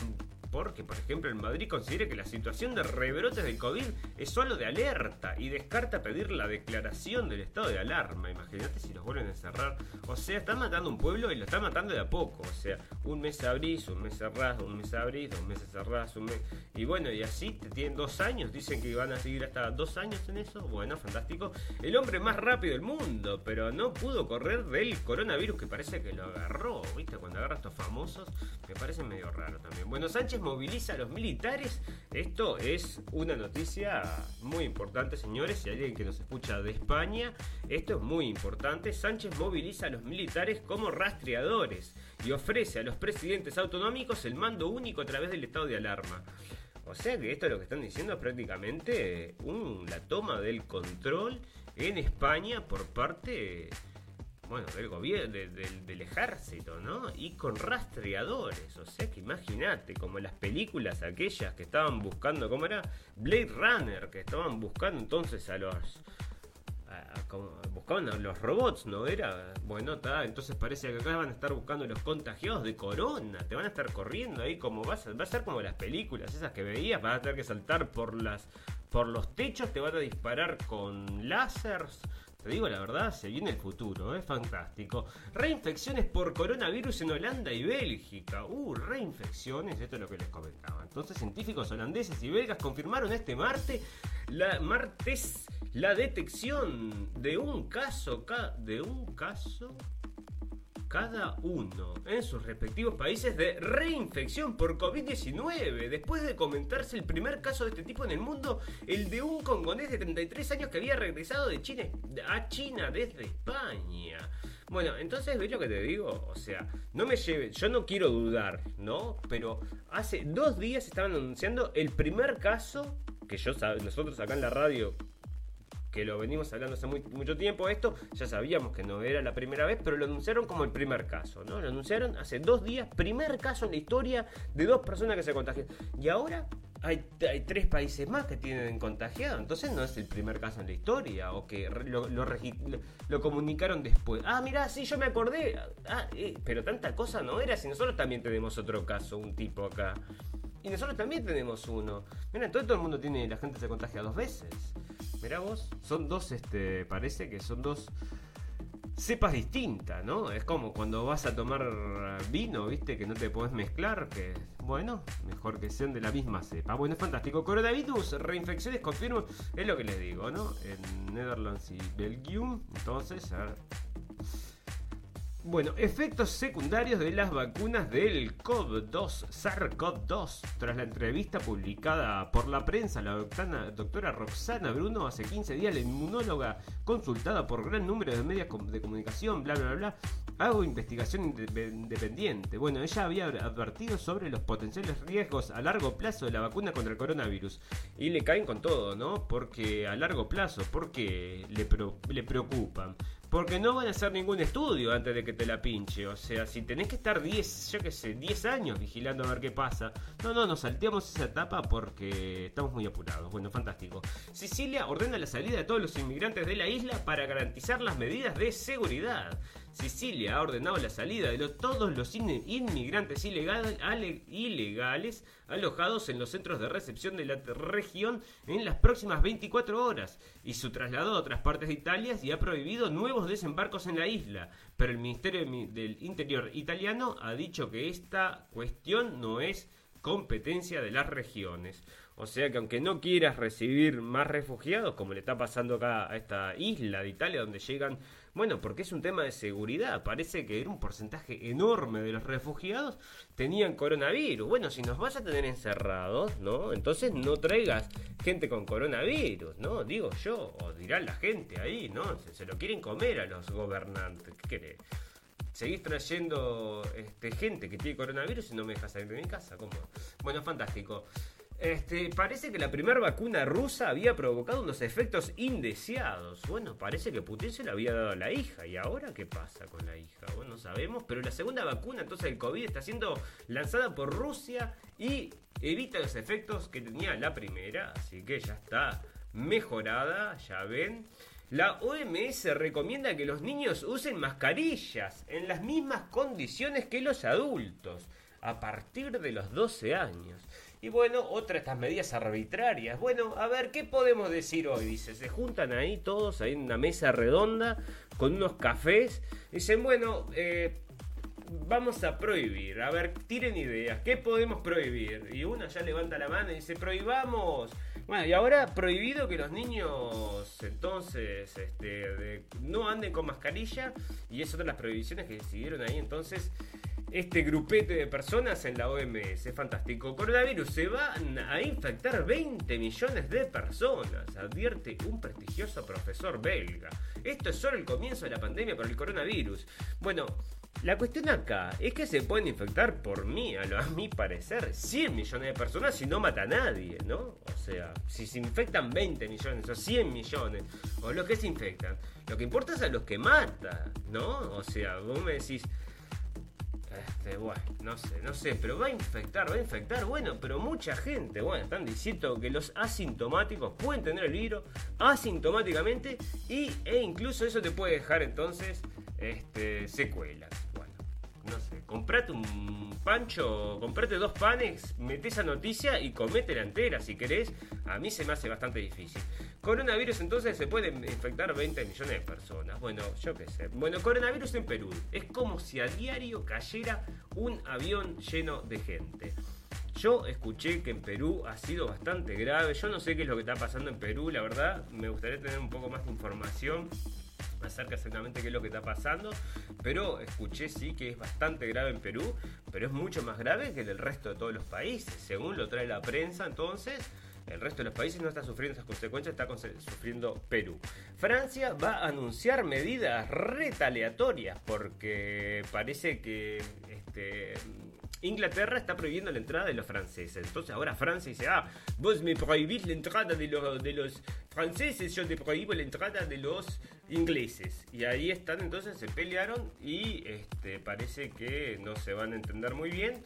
porque, por ejemplo, en Madrid considera que la situación de rebrotes del COVID es solo de alerta y descarta pedir la declaración del estado de alarma. Imagínate si los vuelven a encerrar. O sea, están matando un pueblo y lo están matando de a poco. O sea, un mes abrís, un mes cerrás, un mes abrís, dos meses cerrás, un mes. Y bueno, y así te tienen dos años. Dicen que van a seguir hasta dos años en eso. Bueno, fantástico. El hombre más rápido del mundo, pero no pudo correr del coronavirus que parece que lo agarró. ¿Viste? Cuando agarra a estos famosos, me parece medio raro también. Bueno, Sánchez moviliza a los militares. Esto es una noticia muy importante, señores. Si alguien que nos escucha de España, esto es muy importante. Sánchez moviliza a los militares como rastreadores y ofrece a los presidentes autonómicos el mando único a través del estado de alarma. O sea que esto es lo que están diciendo es prácticamente la toma del control en España por parte bueno, del gobierno, del, ejército, ¿no? Y con rastreadores, o sea que imagínate, como las películas aquellas que estaban buscando, ¿cómo era? Blade Runner, que estaban buscando entonces a los... buscaban a los robots, ¿no era? Bueno, entonces parece que acá van a estar buscando los contagiados de corona, te van a estar corriendo ahí como vas a, va a ser como las películas esas que veías, vas a tener que saltar por las por los techos, te van a disparar con láseres te digo la verdad, se viene el futuro, es fantástico. Reinfecciones por coronavirus en Holanda y Bélgica. Uh, reinfecciones, esto es lo que les comentaba. Entonces, científicos holandeses y belgas confirmaron este martes la, martes la detección de un caso, de un caso cada uno en sus respectivos países de reinfección por COVID-19. Después de comentarse el primer caso de este tipo en el mundo, el de un congonés de 33 años que había regresado de China a China desde España. Bueno, entonces, ¿ves lo que te digo? O sea, no me lleve, yo no quiero dudar, ¿no? Pero hace dos días estaban anunciando el primer caso que yo nosotros acá en la radio que lo venimos hablando hace mucho tiempo esto, ya sabíamos que no era la primera vez, pero lo anunciaron como el primer caso, ¿no? Lo anunciaron hace dos días, primer caso en la historia de dos personas que se contagian. Y ahora hay, tres países más que tienen contagiado, entonces no es el primer caso en la historia, o que lo, lo, comunicaron después. Ah, mira, sí, yo me acordé. Ah, eh, pero tanta cosa no era, si nosotros también tenemos otro caso, un tipo acá. Y nosotros también tenemos uno. Mira, todo, todo el mundo tiene, la gente se contagia dos veces. Mira vos, son dos, este, parece que son dos cepas distintas, ¿no? Es como cuando vas a tomar vino, ¿viste? Que no te podés mezclar, que bueno, mejor que sean de la misma cepa. Bueno, es fantástico. Coronavirus, reinfecciones, confirmo, es lo que les digo, ¿no? En Netherlands y Belgium, entonces, a ver. Bueno, efectos secundarios de las vacunas del COV-2, SARS-CoV-2. Tras la entrevista publicada por la prensa, la doctora, Roxana Bruno, hace 15 días, la inmunóloga consultada por gran número de medios de comunicación, bla, bla, bla, hago investigación independiente. Bueno, ella había advertido sobre los potenciales riesgos a largo plazo de la vacuna contra el coronavirus. Y le caen con todo, ¿no? Porque a largo plazo, porque le, le preocupan. Porque no van a hacer ningún estudio antes de que te la pinche. O sea, si tenés que estar 10, yo qué sé, 10 años vigilando a ver qué pasa. No, no, nos salteamos esa etapa porque estamos muy apurados. Bueno, fantástico. Sicilia ordena la salida de todos los inmigrantes de la isla para garantizar las medidas de seguridad. Sicilia ha ordenado la salida de todos los inmigrantes ilegales alojados en los centros de recepción de la región en las próximas 24 horas y su traslado a otras partes de Italia y ha prohibido nuevos desembarcos en la isla. Pero el Ministerio del Interior italiano ha dicho que esta cuestión no es competencia de las regiones. O sea que aunque no quieras recibir más refugiados, como le está pasando acá a esta isla de Italia, donde llegan bueno, porque es un tema de seguridad. Parece que era un porcentaje enorme de los refugiados tenían coronavirus. Bueno, si nos vas a tener encerrados, ¿no? Entonces no traigas gente con coronavirus, ¿no? Digo yo, o dirá la gente ahí, ¿no? Se, lo quieren comer a los gobernantes. ¿Qué querés? seguís trayendo este, gente que tiene coronavirus y no me dejas salir de mi casa. ¿Cómo? Bueno, fantástico. Este, parece que la primera vacuna rusa había provocado unos efectos indeseados. Bueno, parece que Putin se la había dado a la hija. ¿Y ahora qué pasa con la hija? Bueno, no sabemos. Pero la segunda vacuna, entonces el COVID, está siendo lanzada por Rusia y evita los efectos que tenía la primera. Así que ya está mejorada, ya ven. La OMS recomienda que los niños usen mascarillas en las mismas condiciones que los adultos a partir de los 12 años. Y bueno, otra de estas medidas arbitrarias. Bueno, a ver, ¿qué podemos decir hoy? Dice, se juntan ahí todos, ahí en una mesa redonda, con unos cafés. Dicen, bueno, eh, vamos a prohibir. A ver, tiren ideas. ¿Qué podemos prohibir? Y uno ya levanta la mano y dice, prohibamos. Bueno, y ahora prohibido que los niños entonces este, no anden con mascarilla. Y es otra de las prohibiciones que decidieron ahí entonces este grupete de personas en la OMS. Es fantástico. Coronavirus se van a infectar 20 millones de personas, advierte un prestigioso profesor belga. Esto es solo el comienzo de la pandemia por el coronavirus. Bueno, la cuestión acá es que se pueden infectar por mí, a, lo, a mi parecer, 100 millones de personas y no mata a nadie, ¿no? O sea, si se infectan 20 millones o 100 millones, o los que se infectan, lo que importa es a los que mata, ¿no? O sea, vos me decís, este, bueno, no sé, no sé, pero va a infectar, va a infectar, bueno, pero mucha gente, bueno, están diciendo que los asintomáticos pueden tener el virus asintomáticamente y, e incluso eso te puede dejar entonces este, secuelas. Bueno, no sé, comprate un pancho, comprate dos panes, mete esa noticia y la entera si querés. A mí se me hace bastante difícil. Coronavirus entonces se puede infectar 20 millones de personas. Bueno, yo qué sé. Bueno, coronavirus en Perú. Es como si a diario cayera un avión lleno de gente. Yo escuché que en Perú ha sido bastante grave. Yo no sé qué es lo que está pasando en Perú, la verdad. Me gustaría tener un poco más de información acerca exactamente qué es lo que está pasando, pero escuché sí que es bastante grave en Perú, pero es mucho más grave que en el resto de todos los países, según lo trae la prensa entonces. El resto de los países no está sufriendo esas consecuencias, está sufriendo Perú. Francia va a anunciar medidas retaliatorias porque parece que este, Inglaterra está prohibiendo la entrada de los franceses. Entonces ahora Francia dice, ah, vos me prohibís la entrada de los, franceses, yo te prohíbo la entrada de los ingleses. Y ahí están, entonces se pelearon y este, parece que no se van a entender muy bien.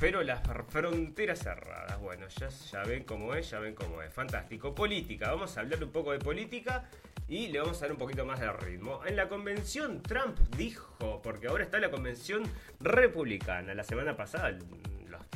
Pero las fronteras cerradas, bueno, ya, ya ven cómo es, ya ven cómo es. Fantástico. Política, vamos a hablar un poco de política y le vamos a dar un poquito más de ritmo. En la convención Trump dijo, porque ahora está la convención republicana, la semana pasada,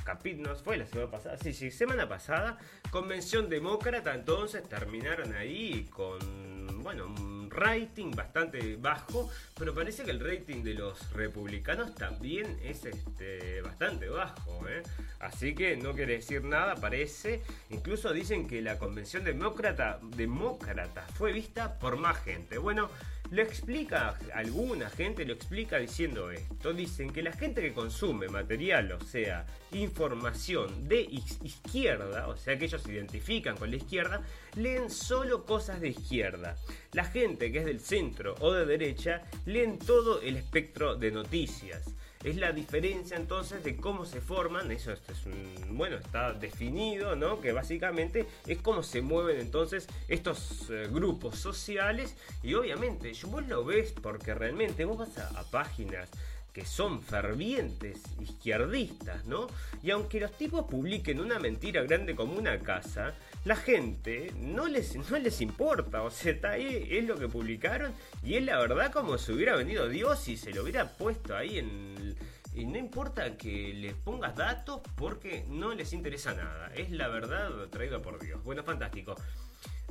los capítulos, fue la semana pasada, sí, sí, semana pasada, convención demócrata, entonces terminaron ahí con, bueno, rating bastante bajo, pero parece que el rating de los republicanos también es este, bastante bajo. ¿eh? Así que no quiere decir nada, parece. Incluso dicen que la convención demócrata, demócrata fue vista por más gente. Bueno, lo explica, alguna gente lo explica diciendo esto. Dicen que la gente que consume material, o sea, información de izquierda, o sea, que ellos se identifican con la izquierda, leen solo cosas de izquierda. La gente que es del centro o de derecha leen todo el espectro de noticias es la diferencia entonces de cómo se forman, eso es un, bueno, está definido, ¿no? Que básicamente es cómo se mueven entonces estos eh, grupos sociales y obviamente vos lo ves porque realmente vos vas a páginas que son fervientes izquierdistas, ¿no? Y aunque los tipos publiquen una mentira grande como una casa, la gente no les, no les importa, o sea, está ahí, es lo que publicaron y es la verdad como si hubiera venido Dios y se lo hubiera puesto ahí en... Y no importa que les pongas datos porque no les interesa nada, es la verdad traída por Dios. Bueno, fantástico.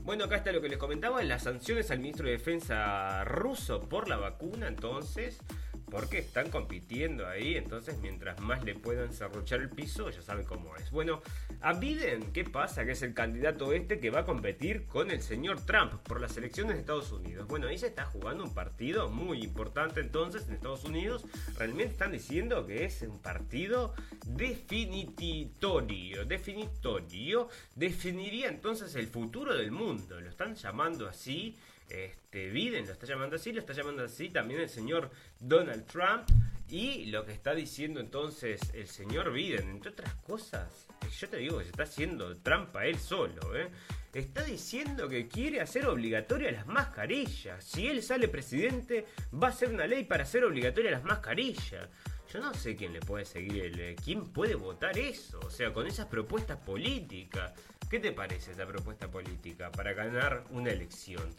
Bueno, acá está lo que les comentaba, las sanciones al ministro de Defensa ruso por la vacuna, entonces porque están compitiendo ahí, entonces mientras más le puedan cerruchar el piso, ya saben cómo es. Bueno, a Biden, ¿qué pasa? Que es el candidato este que va a competir con el señor Trump por las elecciones de Estados Unidos. Bueno, ahí se está jugando un partido muy importante entonces en Estados Unidos. Realmente están diciendo que es un partido definitorio, definitorio, definiría entonces el futuro del mundo. Lo están llamando así este, Biden lo está llamando así, lo está llamando así también el señor Donald Trump. Y lo que está diciendo entonces el señor Biden, entre otras cosas, yo te digo que se está haciendo trampa él solo, ¿eh? Está diciendo que quiere hacer obligatoria las mascarillas. Si él sale presidente, va a ser una ley para hacer obligatoria las mascarillas. Yo no sé quién le puede seguir, el, quién puede votar eso, o sea, con esas propuestas políticas. ¿Qué te parece esa propuesta política para ganar una elección?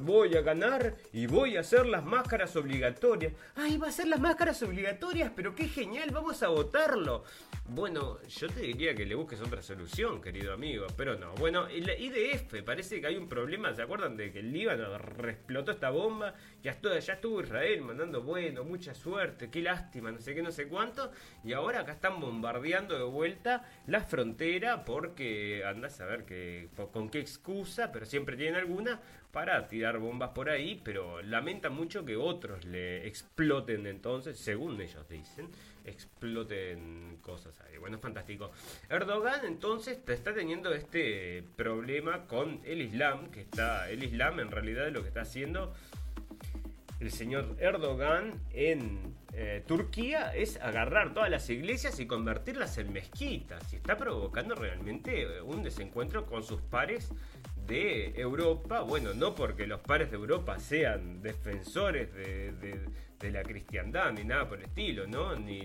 Voy a ganar y voy a hacer las máscaras obligatorias. ¡Ay, va a ser las máscaras obligatorias! ¡Pero qué genial! ¡Vamos a votarlo! Bueno, yo te diría que le busques otra solución, querido amigo, pero no. Bueno, la IDF parece que hay un problema. ¿Se acuerdan de que el Líbano explotó esta bomba? Ya estuvo, ya estuvo Israel mandando, bueno, mucha suerte, qué lástima, no sé qué, no sé cuánto. Y ahora acá están bombardeando de vuelta la frontera porque andás a ver que, con qué excusa, pero siempre tienen alguna para tirar bombas por ahí, pero lamenta mucho que otros le exploten entonces, según ellos dicen, exploten cosas ahí. Bueno, es fantástico. Erdogan entonces está teniendo este problema con el Islam, que está, el Islam en realidad lo que está haciendo el señor Erdogan en eh, Turquía es agarrar todas las iglesias y convertirlas en mezquitas. Y está provocando realmente eh, un desencuentro con sus pares de Europa, bueno, no porque los pares de Europa sean defensores de, la cristiandad ni nada por el estilo, ¿no? Ni,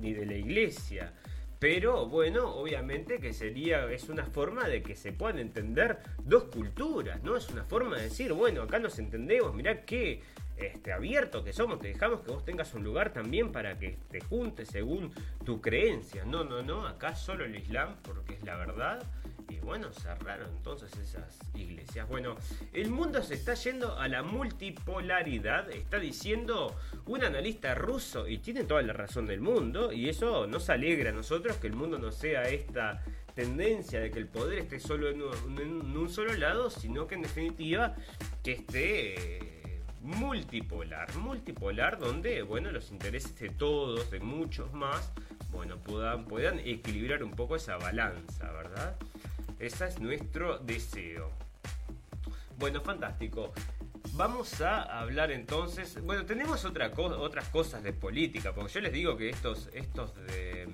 ni, de la iglesia. Pero bueno, obviamente que sería, es una forma de que se puedan entender dos culturas, ¿no? Es una forma de decir, bueno, acá nos entendemos, mirá qué este, abierto que somos, te dejamos que vos tengas un lugar también para que te juntes según tu creencia. No, no, no, acá solo el Islam, porque es la verdad y bueno, cerraron entonces esas iglesias. Bueno, el mundo se está yendo a la multipolaridad, está diciendo un analista ruso, y tiene toda la razón del mundo, y eso nos alegra a nosotros que el mundo no sea esta tendencia de que el poder esté solo en un, solo lado, sino que en definitiva que esté multipolar, multipolar donde, bueno, los intereses de todos, de muchos más, bueno, puedan, puedan equilibrar un poco esa balanza, ¿verdad? Ese es nuestro deseo. Bueno, fantástico. Vamos a hablar entonces. Bueno, tenemos otra otras cosas de política, porque yo les digo que estos, estos de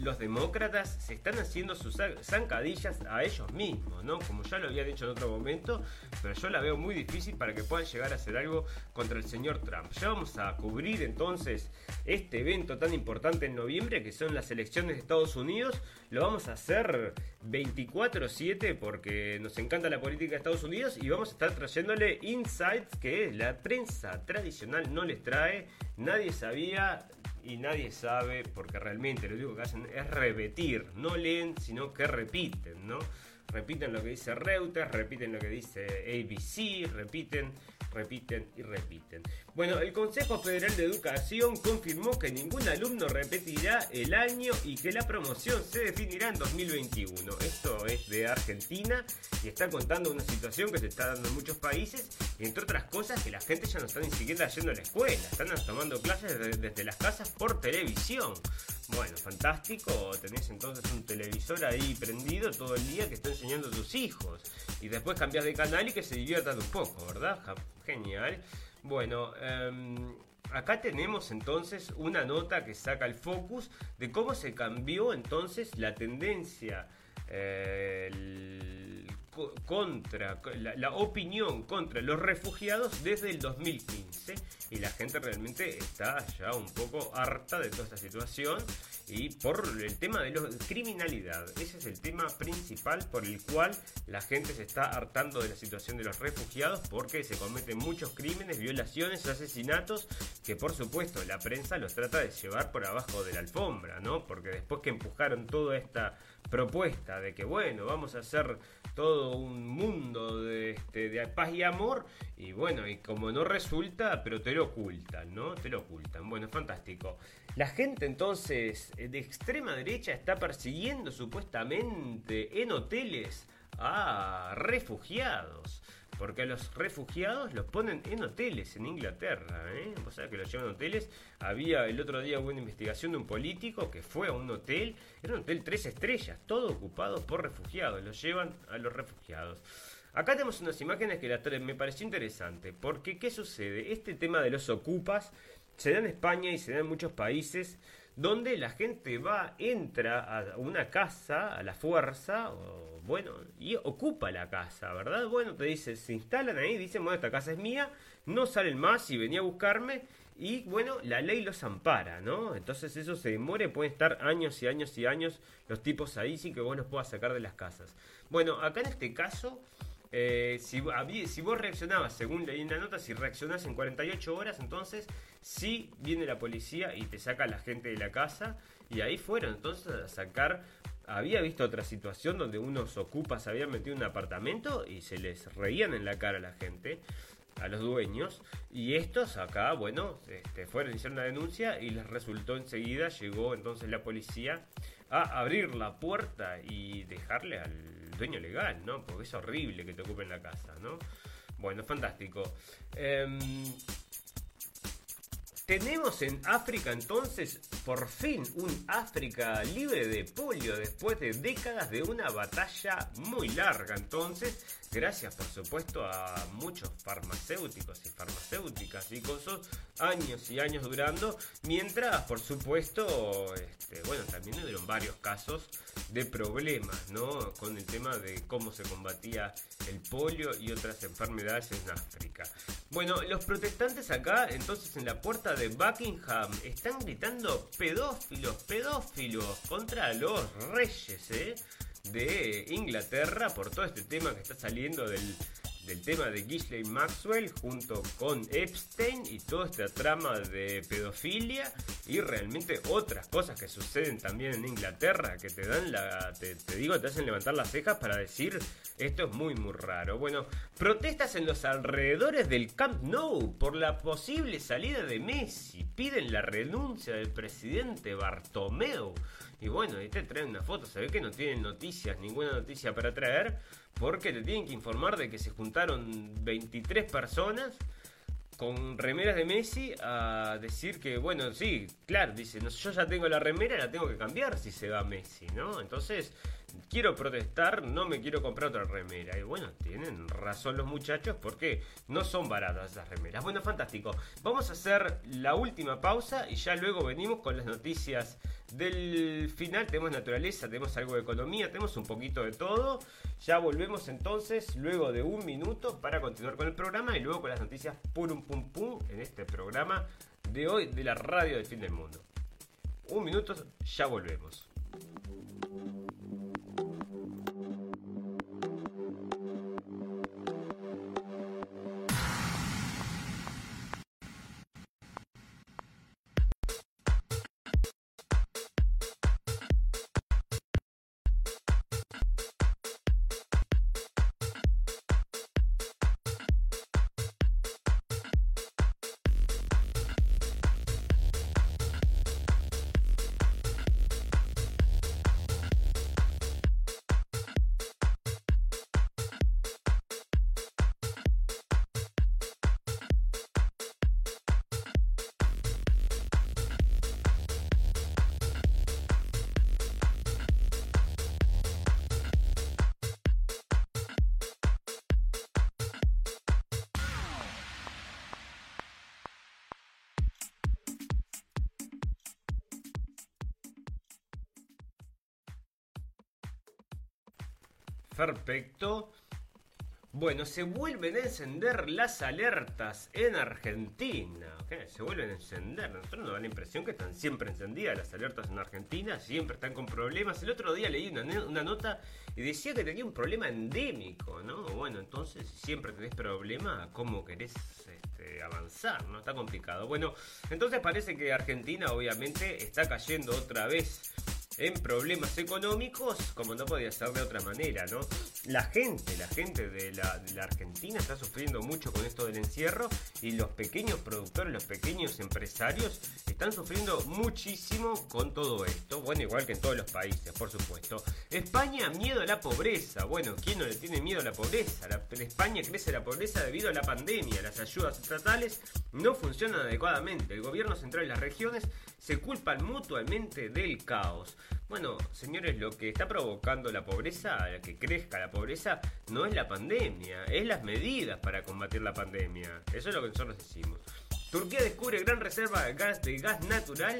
los demócratas se están haciendo sus zancadillas a ellos mismos, ¿no? Como ya lo había dicho en otro momento, pero yo la veo muy difícil para que puedan llegar a hacer algo contra el señor Trump. Ya vamos a cubrir entonces este evento tan importante en noviembre, que son las elecciones de Estados Unidos. Lo vamos a hacer 24/7 porque nos encanta la política de Estados Unidos y vamos a estar trayéndole insights que la prensa tradicional no les trae. Nadie sabía y nadie sabe, porque realmente lo único que hacen es repetir, no leen, sino que repiten, ¿no? Repiten lo que dice Reuters, repiten lo que dice ABC, repiten repiten y repiten. Bueno, el Consejo Federal de Educación confirmó que ningún alumno repetirá el año y que la promoción se definirá en 2021. Esto es de Argentina y está contando una situación que se está dando en muchos países, entre otras cosas que la gente ya no está ni siquiera yendo a la escuela, están tomando clases desde las casas por televisión. Bueno, fantástico, tenés entonces un televisor ahí prendido todo el día que está enseñando a tus hijos. Y después cambias de canal y que se diviertan un poco, ¿verdad? Genial. Bueno, em, acá tenemos entonces una nota que saca el focus de cómo se cambió entonces la tendencia. Eh, contra la, opinión contra los refugiados desde el 2015 y la gente realmente está ya un poco harta de toda esta situación y por el tema de la criminalidad. Ese es el tema principal por el cual la gente se está hartando de la situación de los refugiados porque se cometen muchos crímenes, violaciones, asesinatos que por supuesto la prensa los trata de llevar por abajo de la alfombra, ¿no? Porque después que empujaron toda esta propuesta de que bueno, vamos a hacer todo un mundo de, este, de paz y amor y bueno, y como no resulta, pero te lo ocultan, ¿no? Te lo ocultan. Bueno, fantástico. La gente entonces de extrema derecha está persiguiendo supuestamente en hoteles a refugiados. Porque a los refugiados los ponen en hoteles en Inglaterra. ¿eh? O sea, que los llevan a hoteles. Había el otro día una investigación de un político que fue a un hotel. Era un hotel tres estrellas, todo ocupado por refugiados. Los llevan a los refugiados. Acá tenemos unas imágenes que me pareció interesante. Porque, ¿qué sucede? Este tema de los ocupas se da en España y se da en muchos países donde la gente va, entra a una casa a la fuerza, o, bueno, y ocupa la casa, ¿verdad? Bueno, te dice, se instalan ahí, dicen, bueno, esta casa es mía, no salen más y venía a buscarme, y bueno, la ley los ampara, ¿no? Entonces eso se demore, pueden estar años y años y años los tipos ahí sin que vos los puedas sacar de las casas. Bueno, acá en este caso, eh, si, vos reaccionabas, según leí en la nota, si reaccionás en 48 horas, entonces sí viene la policía y te saca a la gente de la casa. Y ahí fueron entonces a sacar. Había visto otra situación donde unos ocupas habían metido un apartamento y se les reían en la cara a la gente a los dueños y estos acá, bueno, este, fueron, hicieron una denuncia y les resultó enseguida, llegó entonces la policía a abrir la puerta y dejarle al dueño legal, ¿no? Porque es horrible que te ocupen la casa, ¿no? Bueno, fantástico. Em, tenemos en África entonces por fin un África libre de polio después de décadas de una batalla muy larga. Entonces, gracias por supuesto a muchos farmacéuticos y farmacéuticas y cosas, años y años durando, mientras por supuesto, este, bueno, también hubieron varios casos de problemas, ¿no? Con el tema de cómo se combatía el polio y otras enfermedades en África. Bueno, los protestantes acá, entonces en la puerta de Buckingham, están gritando pedófilos, pedófilos contra los reyes, ¿eh? De Inglaterra por todo este tema que está saliendo del, del tema de Ghislaine Maxwell junto con Epstein y toda esta trama de pedofilia y realmente otras cosas que suceden también en Inglaterra que te dan la, te, te, digo, te hacen levantar las cejas para decir esto es muy muy raro. Bueno, protestas en los alrededores del Camp Nou por la posible salida de Messi, piden la renuncia del presidente Bartomeu. Y bueno, ahí te traen una foto, se ve que no tienen noticias, ninguna noticia para traer, porque te tienen que informar de que se juntaron 23 personas con remeras de Messi a decir que, bueno, sí, claro, dice, yo ya tengo la remera, la tengo que cambiar si se va Messi, ¿no? Entonces, quiero protestar, no me quiero comprar otra remera. Y bueno, tienen razón los muchachos porque no son baratas esas remeras. Bueno, fantástico. Vamos a hacer la última pausa y ya luego venimos con las noticias del final. Tenemos naturaleza, tenemos algo de economía, tenemos un poquito de todo. Ya volvemos entonces luego de un minuto para continuar con el programa y luego con las noticias pum pum pum en este programa de hoy de la radio del fin del mundo. Un minuto, ya volvemos. Perfecto. Bueno, se vuelven a encender las alertas en Argentina. Se vuelven a encender. Nosotros nos da la impresión que están siempre encendidas las alertas en Argentina, siempre están con problemas. El otro día leí una, nota y decía que tenía un problema endémico, ¿no? Bueno, entonces siempre tenés problema, ¿cómo querés este, avanzar? ¿No? Está complicado. Bueno, entonces parece que Argentina obviamente está cayendo otra vez en problemas económicos, como no podía ser de otra manera, ¿no? La gente, la gente de la, Argentina está sufriendo mucho con esto del encierro y los pequeños productores, los pequeños empresarios están sufriendo muchísimo con todo esto. Bueno, igual que en todos los países, por supuesto. España, miedo a la pobreza. Bueno, ¿quién no le tiene miedo a la pobreza? en España crece la pobreza debido a la pandemia. Las ayudas estatales no funcionan adecuadamente. El gobierno central y las regiones se culpan mutuamente del caos. Bueno, señores, lo que está provocando la pobreza, que crezca la pobreza, no es la pandemia, es las medidas para combatir la pandemia. Eso es lo que nosotros decimos. Turquía descubre gran reserva de gas, de gas natural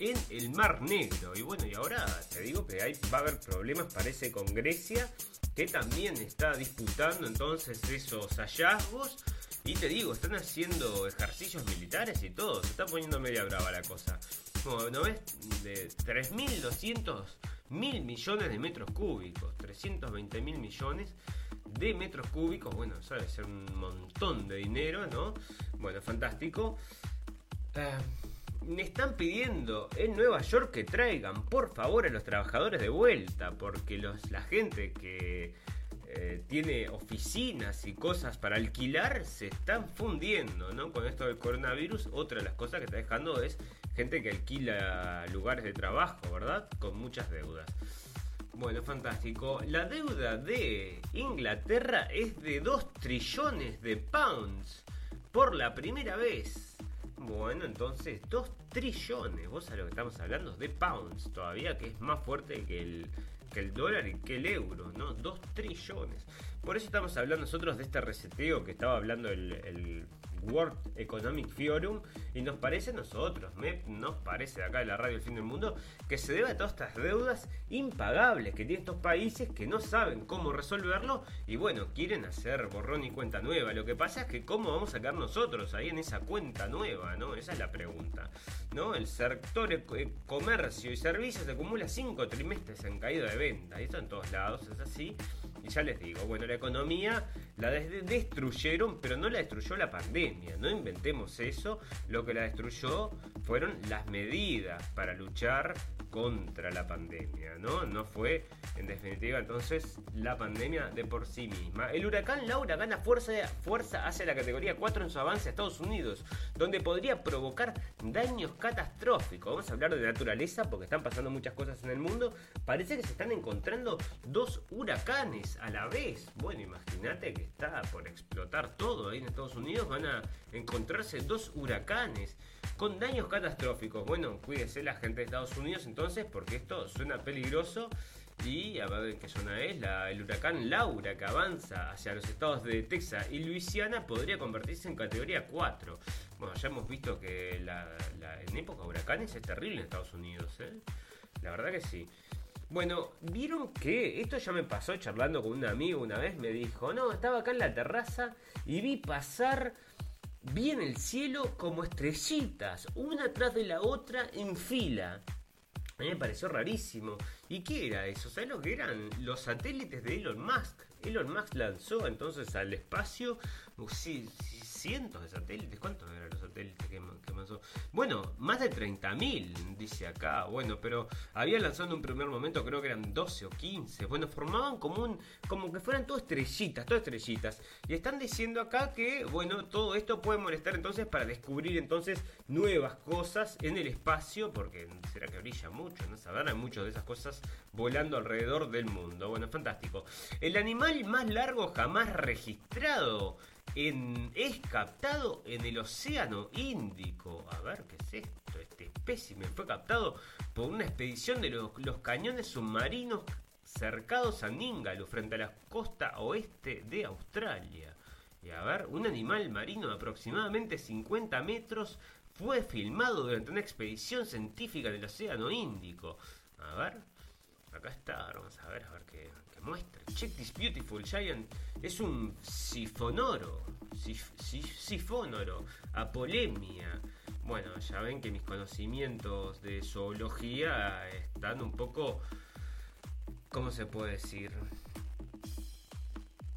en el Mar Negro. Y bueno, y ahora te digo que hay, va a haber problemas, parece, con Grecia, que también está disputando entonces esos hallazgos. Y te digo, están haciendo ejercicios militares y todo. Se está poniendo media brava la cosa. Como, ¿no ves? De 3.200 mil millones de metros cúbicos. 320 mil millones de metros cúbicos. Bueno, debe ser un montón de dinero, ¿no? Bueno, fantástico. Ah, me están pidiendo en Nueva York que traigan por favor a los trabajadores de vuelta, porque los, la gente que eh, tiene oficinas y cosas para alquilar se están fundiendo, ¿no? Con esto del coronavirus, otra de las cosas que está dejando es gente que alquila lugares de trabajo, ¿verdad? Con muchas deudas. Bueno, fantástico. La deuda de Inglaterra es de 2 trillones de pounds por la primera vez. Bueno, entonces 2 trillones. Vos sabés lo que estamos hablando de pounds todavía, que es más fuerte que el, que el dólar y que el euro, ¿no? 2 trillones. Por eso estamos hablando nosotros de este reseteo que estaba hablando el, World Economic Forum y nos parece a nosotros, me, nos parece de acá de la radio El Fin del Mundo, que se debe a todas estas deudas impagables que tienen estos países que no saben cómo resolverlo y bueno, quieren hacer borrón y cuenta nueva. Lo que pasa es que cómo vamos a quedar nosotros ahí en esa cuenta nueva, ¿no? Esa es la pregunta, ¿no? El sector comercio y servicios acumula cinco trimestres en caída de venta, y esto en todos lados es así. Y ya les digo, bueno, la economía la destruyeron, pero no la destruyó la pandemia. No inventemos eso. Lo que la destruyó fueron las medidas para luchar contra la pandemia, ¿no? No fue, en definitiva, entonces, la pandemia de por sí misma. El huracán Laura gana fuerza, fuerza hacia la categoría 4 en su avance a Estados Unidos, donde podría provocar daños catastróficos. Vamos a hablar de naturaleza porque están pasando muchas cosas en el mundo. Parece que se están encontrando dos huracanes a la vez. Bueno, imagínate que está por explotar todo ahí en Estados Unidos. Van a encontrarse dos huracanes con daños catastróficos. Bueno, cuídese la gente de Estados Unidos entonces, porque esto suena peligroso. Y a ver qué zona es, el huracán Laura que avanza hacia los estados de Texas y Luisiana podría convertirse en categoría 4. Bueno, ya hemos visto que en época de huracanes es terrible en Estados Unidos, ¿eh? La verdad que sí. Bueno, vieron que esto ya me pasó charlando con un amigo una vez, me dijo, no, estaba acá en la terraza y vi pasar vi en el cielo como estrellitas, una tras de la otra en fila. Me pareció rarísimo. ¿Y qué era eso? ¿Sabes lo que eran? Los satélites de Elon Musk. Elon Musk lanzó entonces al espacio uh, cientos de satélites. ¿Cuántos eran los satélites que, lanzó? Bueno, más de 30.000, dice acá. Bueno, pero había lanzado en un primer momento, creo que eran 12 o 15. Bueno, formaban como un como que fueran todas estrellitas, todas estrellitas. Y están diciendo acá que, bueno, todo esto puede molestar entonces para descubrir entonces nuevas cosas en el espacio, porque será que brilla mucho, no sabrán, hay muchas de esas cosas volando alrededor del mundo. Bueno, fantástico. El animal más largo jamás registrado es captado en el Océano Índico. A ver, ¿qué es esto? Este espécimen fue captado por una expedición de los, cañones submarinos cercados a Ningaloo, frente a la costa oeste de Australia. Y a ver, un animal marino de aproximadamente 50 metros fue filmado durante una expedición científica en el Océano Índico. A ver, acá está, vamos a ver, a ver qué, muestra. Check this beautiful giant. Es un sifonoro. sifonoro. Apolemia. Bueno, ya ven que mis conocimientos de zoología están un poco. ¿Cómo se puede decir?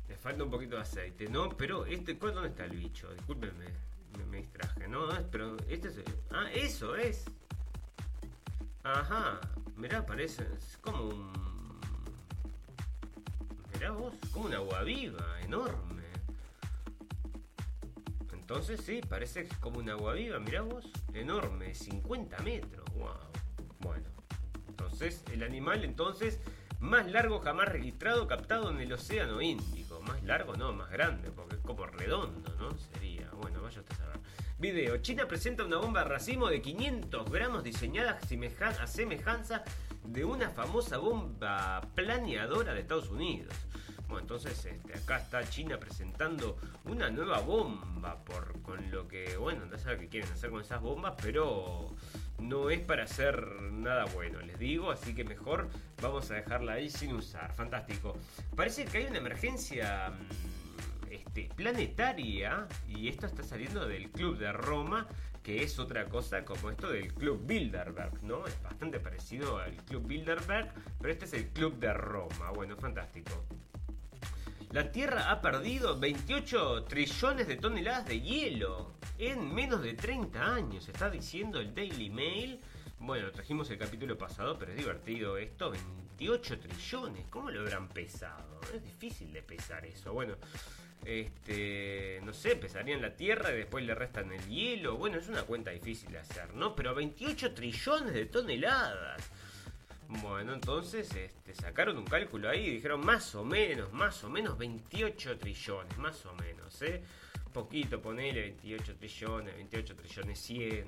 Le falta un poquito de aceite, ¿no? Pero este. ¿Dónde está el bicho? Discúlpenme, me, me distraje, ¿no? Pero este es. Ah, eso es. Ajá. Mirá, parece. Es como un Mirá vos, como una agua viva, enorme. Entonces sí, parece como una agua viva, mirá vos, enorme, 50 metros, wow. Bueno, entonces el animal entonces más largo jamás registrado captado en el océano Índico. Más largo no, más grande, porque es como redondo, ¿no? Sería, bueno, vaya usted a saber. Video, China presenta una bomba racimo de 500 gramos diseñada a semejanza de una famosa bomba planeadora de Estados Unidos. Bueno, entonces este, acá está China presentando una nueva bomba por con lo que, bueno, no sabe qué quieren hacer con esas bombas, pero no es para hacer nada bueno, les digo, así que mejor vamos a dejarla ahí sin usar. Fantástico. Parece que hay una emergencia mm, este, planetaria y esto está saliendo del Club de Roma que es otra cosa como esto del Club Bilderberg, ¿no? Es bastante parecido al Club Bilderberg, pero este es el Club de Roma. Bueno, fantástico. La Tierra ha perdido 28 trillones de toneladas de hielo en menos de 30 años, está diciendo el Daily Mail. Bueno, trajimos el capítulo pasado, pero es divertido esto. 28 trillones, ¿cómo lo habrán pesado? Es difícil de pesar eso. Bueno, este, no sé, pesarían la Tierra y después le restan el hielo. Bueno, es una cuenta difícil de hacer, ¿no? Pero 28 trillones de toneladas. Bueno, entonces este, sacaron un cálculo ahí y dijeron más o menos, más o menos 28 trillones, más o menos, ¿eh? Poquito, ponele 28 trillones, 28 trillones 100,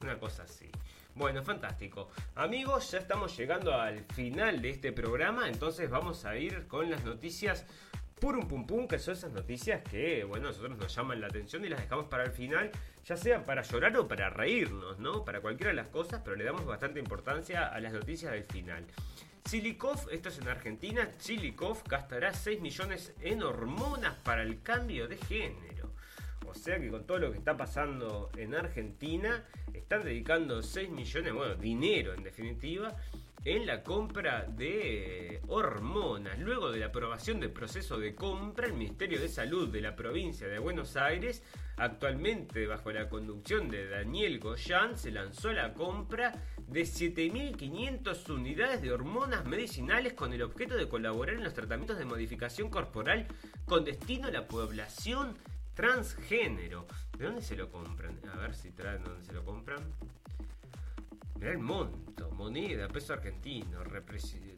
una cosa así. Bueno, fantástico. Amigos, ya estamos llegando al final de este programa, entonces vamos a ir con las noticias purum pum pum, que son esas noticias que, bueno, nosotros nos llaman la atención y las dejamos para el final, ya sea para llorar o para reírnos, ¿no? Para cualquiera de las cosas, pero le damos bastante importancia a las noticias del final. Silikov, esto es en Argentina, Silikov gastará 6 millones en hormonas para el cambio de género. O sea que con todo lo que está pasando en Argentina, están dedicando 6 millones, bueno, dinero en definitiva, en la compra de hormonas. Luego de la aprobación del proceso de compra, el Ministerio de Salud de la provincia de Buenos Aires, actualmente bajo la conducción de Daniel Goyan, se lanzó la compra de 7.500 unidades de hormonas medicinales con el objeto de colaborar en los tratamientos de modificación corporal con destino a la población transgénero. ¿De dónde se lo compran? A ver si traen dónde se lo compran el monto, moneda, peso argentino,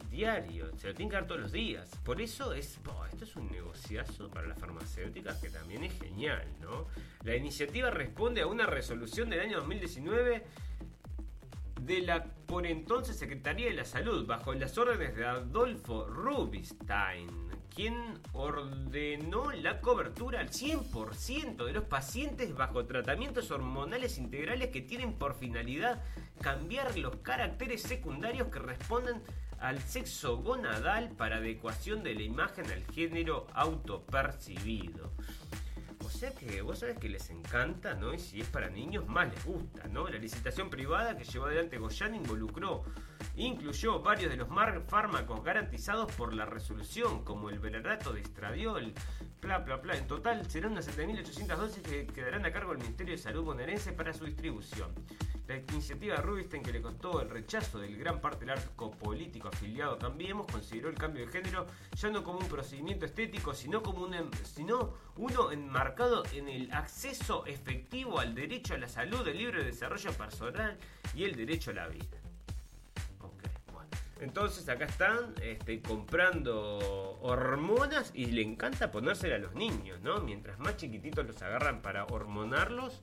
diario, se lo tienen que dar todos los días. Por eso es, esto es un negociazo para las farmacéuticas que también es genial, ¿no? La iniciativa responde a una resolución del año 2019 de la por entonces Secretaría de la Salud, bajo las órdenes de Adolfo Rubinstein quien ordenó la cobertura al 100% de los pacientes bajo tratamientos hormonales integrales que tienen por finalidad cambiar los caracteres secundarios que responden al sexo gonadal para adecuación de la imagen al género autopercibido. O sea que vos sabés que les encanta, ¿no? Y si es para niños, más les gusta, ¿no? La licitación privada que llevó adelante Goyan involucró Incluyó varios de los fármacos garantizados por la resolución, como el velarato de estradiol, bla bla bla. En total serán unas 7.800 dosis que quedarán a cargo del Ministerio de Salud bonaerense para su distribución. La iniciativa Rubinstein, que le costó el rechazo del gran parte del arco político afiliado a Cambiemos, consideró el cambio de género ya no como un procedimiento estético, sino como em, sino uno enmarcado en el acceso efectivo al derecho a la salud, el libre desarrollo personal y el derecho a la vida. Entonces acá están este, comprando hormonas y le encanta ponérsela a los niños, ¿no? Mientras más chiquititos los agarran para hormonarlos,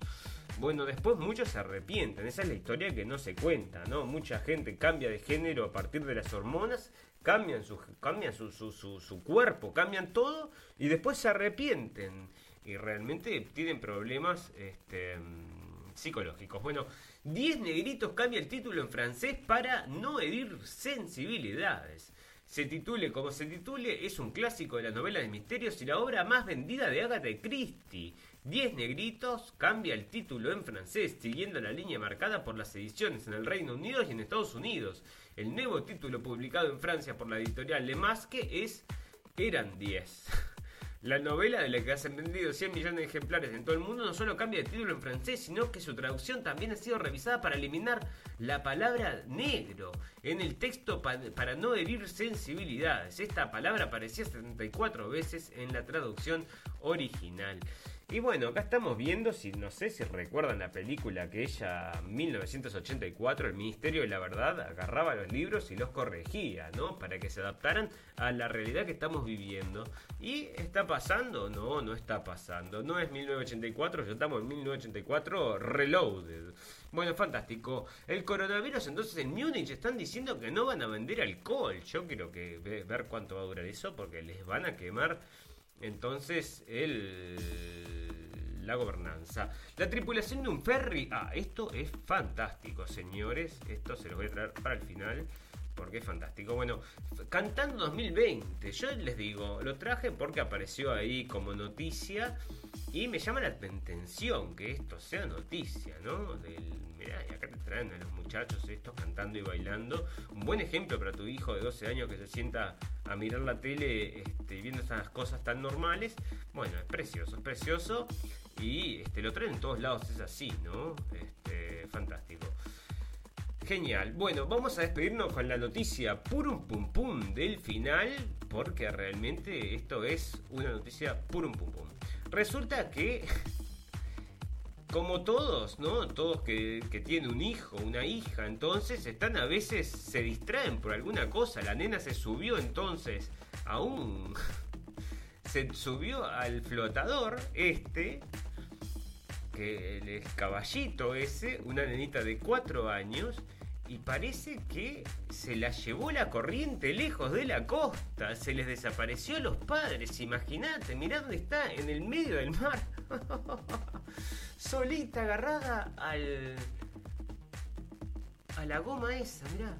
bueno, después muchos se arrepienten. Esa es la historia que no se cuenta, ¿no? Mucha gente cambia de género a partir de las hormonas, cambian su, cambian su, su, su cuerpo, cambian todo y después se arrepienten. Y realmente tienen problemas este, psicológicos. Bueno, 10 negritos cambia el título en francés para no herir sensibilidades. Se titule como se titule, es un clásico de la novela de misterios y la obra más vendida de Agatha Christie. 10 negritos cambia el título en francés, siguiendo la línea marcada por las ediciones en el Reino Unido y en Estados Unidos. El nuevo título publicado en Francia por la editorial Le Masque es Eran 10. <laughs> La novela de la que han vendido 100 millones de ejemplares en todo el mundo no solo cambia de título en francés, sino que su traducción también ha sido revisada para eliminar la palabra negro en el texto para no herir sensibilidades. Esta palabra aparecía 74 veces en la traducción original. Y bueno, acá estamos viendo, si no sé si recuerdan la película aquella 1984, el Ministerio de la Verdad agarraba los libros y los corregía, ¿no? Para que se adaptaran a la realidad que estamos viviendo. ¿Y está pasando? No, no está pasando. No es 1984, ya estamos en 1984 reloaded. Bueno, fantástico. El coronavirus entonces en Múnich están diciendo que no van a vender alcohol. Yo quiero ver cuánto va a durar eso porque les van a quemar entonces el la gobernanza. La tripulación de un ferry. Ah, esto es fantástico, señores. Esto se lo voy a traer para el final. porque es fantástico. Bueno, Cantando 2020, yo les digo, lo traje porque apareció ahí como noticia y me llama la atención que esto sea noticia, ¿no? Del, mirá, acá te traen a los muchachos estos cantando y bailando. Un buen ejemplo para tu hijo de 12 años que se sienta a mirar la tele este, viendo esas cosas tan normales. Bueno, es precioso, es precioso. Y este, lo traen en todos lados, es así, ¿no? Este, fantástico. Genial. Bueno, vamos a despedirnos con la noticia purum pum pum del final, porque realmente esto es una noticia purum pum pum. Resulta que, como todos, ¿no? Todos que, que tienen un hijo, una hija, entonces están a veces, se distraen por alguna cosa. La nena se subió entonces a un... <laughs> se subió al flotador este que el caballito ese, una nenita de 4 años, y parece que se la llevó la corriente lejos de la costa, se les desapareció a los padres, imagínate, mirá dónde está, en el medio del mar, <laughs> solita agarrada al... a la goma esa, mirá.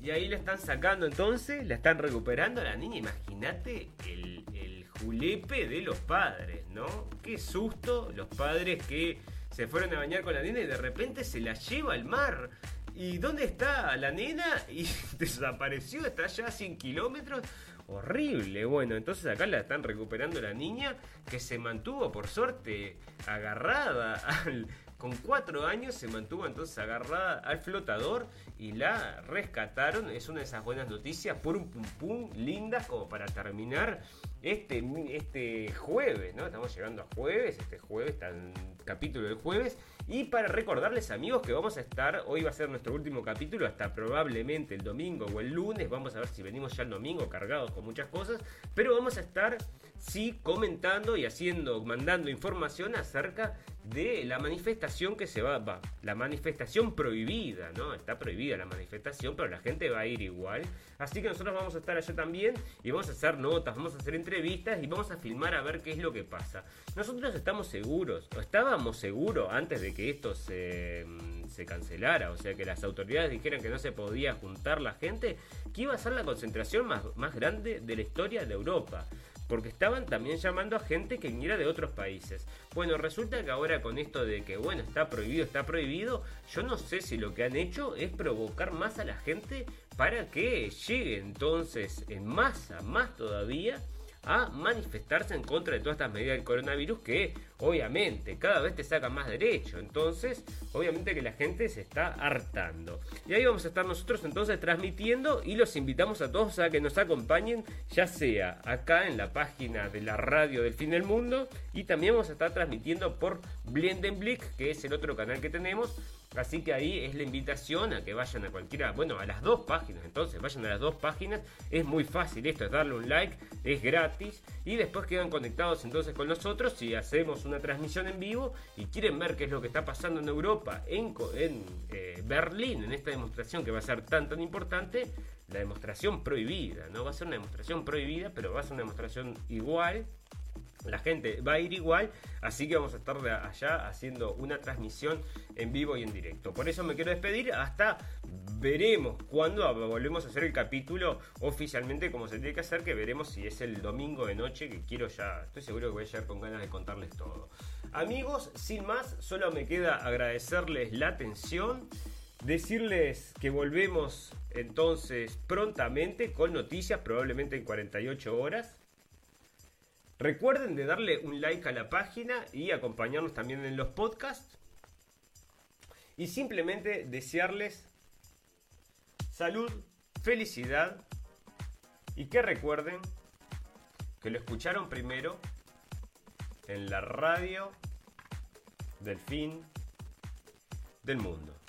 Y ahí la están sacando entonces, la están recuperando a la niña, imagínate el, el julepe de los padres, ¿no? Qué susto los padres que se fueron a bañar con la nena y de repente se la lleva al mar. ¿Y dónde está la nena? Y <laughs> desapareció, está allá a 100 kilómetros. Horrible. Bueno, entonces acá la están recuperando la niña que se mantuvo, por suerte, agarrada al, con cuatro años se mantuvo entonces agarrada al flotador y la rescataron. Es una de esas buenas noticias, por un pum pum, lindas como para terminar este, este jueves, ¿no? Estamos llegando a jueves, este jueves, en capítulo del jueves. Y para recordarles amigos que vamos a estar, hoy va a ser nuestro último capítulo, hasta probablemente el domingo o el lunes, vamos a ver si venimos ya el domingo cargados con muchas cosas, pero vamos a estar, sí, comentando y haciendo, mandando información acerca de la manifestación que se va, va, la manifestación prohibida, ¿no? Está prohibida la manifestación, pero la gente va a ir igual. Así que nosotros vamos a estar allá también y vamos a hacer notas, vamos a hacer entrevistas y vamos a filmar a ver qué es lo que pasa. Nosotros estamos seguros, o estábamos seguros antes de que esto se, mm, se cancelara, o sea que las autoridades dijeran que no se podía juntar la gente, que iba a ser la concentración más, más grande de la historia de Europa porque estaban también llamando a gente que viniera de otros países. Bueno, resulta que ahora con esto de que, bueno, está prohibido, está prohibido, yo no sé si lo que han hecho es provocar más a la gente para que llegue entonces en masa, más todavía, a manifestarse en contra de todas estas medidas del coronavirus que obviamente cada vez te sacan más derecho. Entonces, obviamente que la gente se está hartando. Y ahí vamos a estar nosotros entonces transmitiendo y los invitamos a todos a que nos acompañen, ya sea acá en la página de la radio del fin del mundo y también vamos a estar transmitiendo por Blendenblick, que es el otro canal que tenemos Así que ahí es la invitación a que vayan a cualquiera, bueno, a las dos páginas, entonces vayan a las dos páginas, es muy fácil esto, es darle un like, es gratis y después quedan conectados entonces con nosotros si hacemos una transmisión en vivo y quieren ver qué es lo que está pasando en Europa, en, en eh, Berlín, en esta demostración que va a ser tan tan importante, la demostración prohibida, no va a ser una demostración prohibida, pero va a ser una demostración igual la gente va a ir igual, así que vamos a estar allá haciendo una transmisión en vivo y en directo. Por eso me quiero despedir, hasta veremos cuando volvemos a hacer el capítulo oficialmente como se tiene que hacer, que veremos si es el domingo de noche, que quiero ya, estoy seguro que voy a llegar con ganas de contarles todo. Amigos, sin más, solo me queda agradecerles la atención. Decirles que volvemos entonces prontamente con noticias, probablemente en 48 horas. Recuerden de darle un like a la página y acompañarnos también en los podcasts. Y simplemente desearles salud, felicidad y que recuerden que lo escucharon primero en la radio del fin del mundo.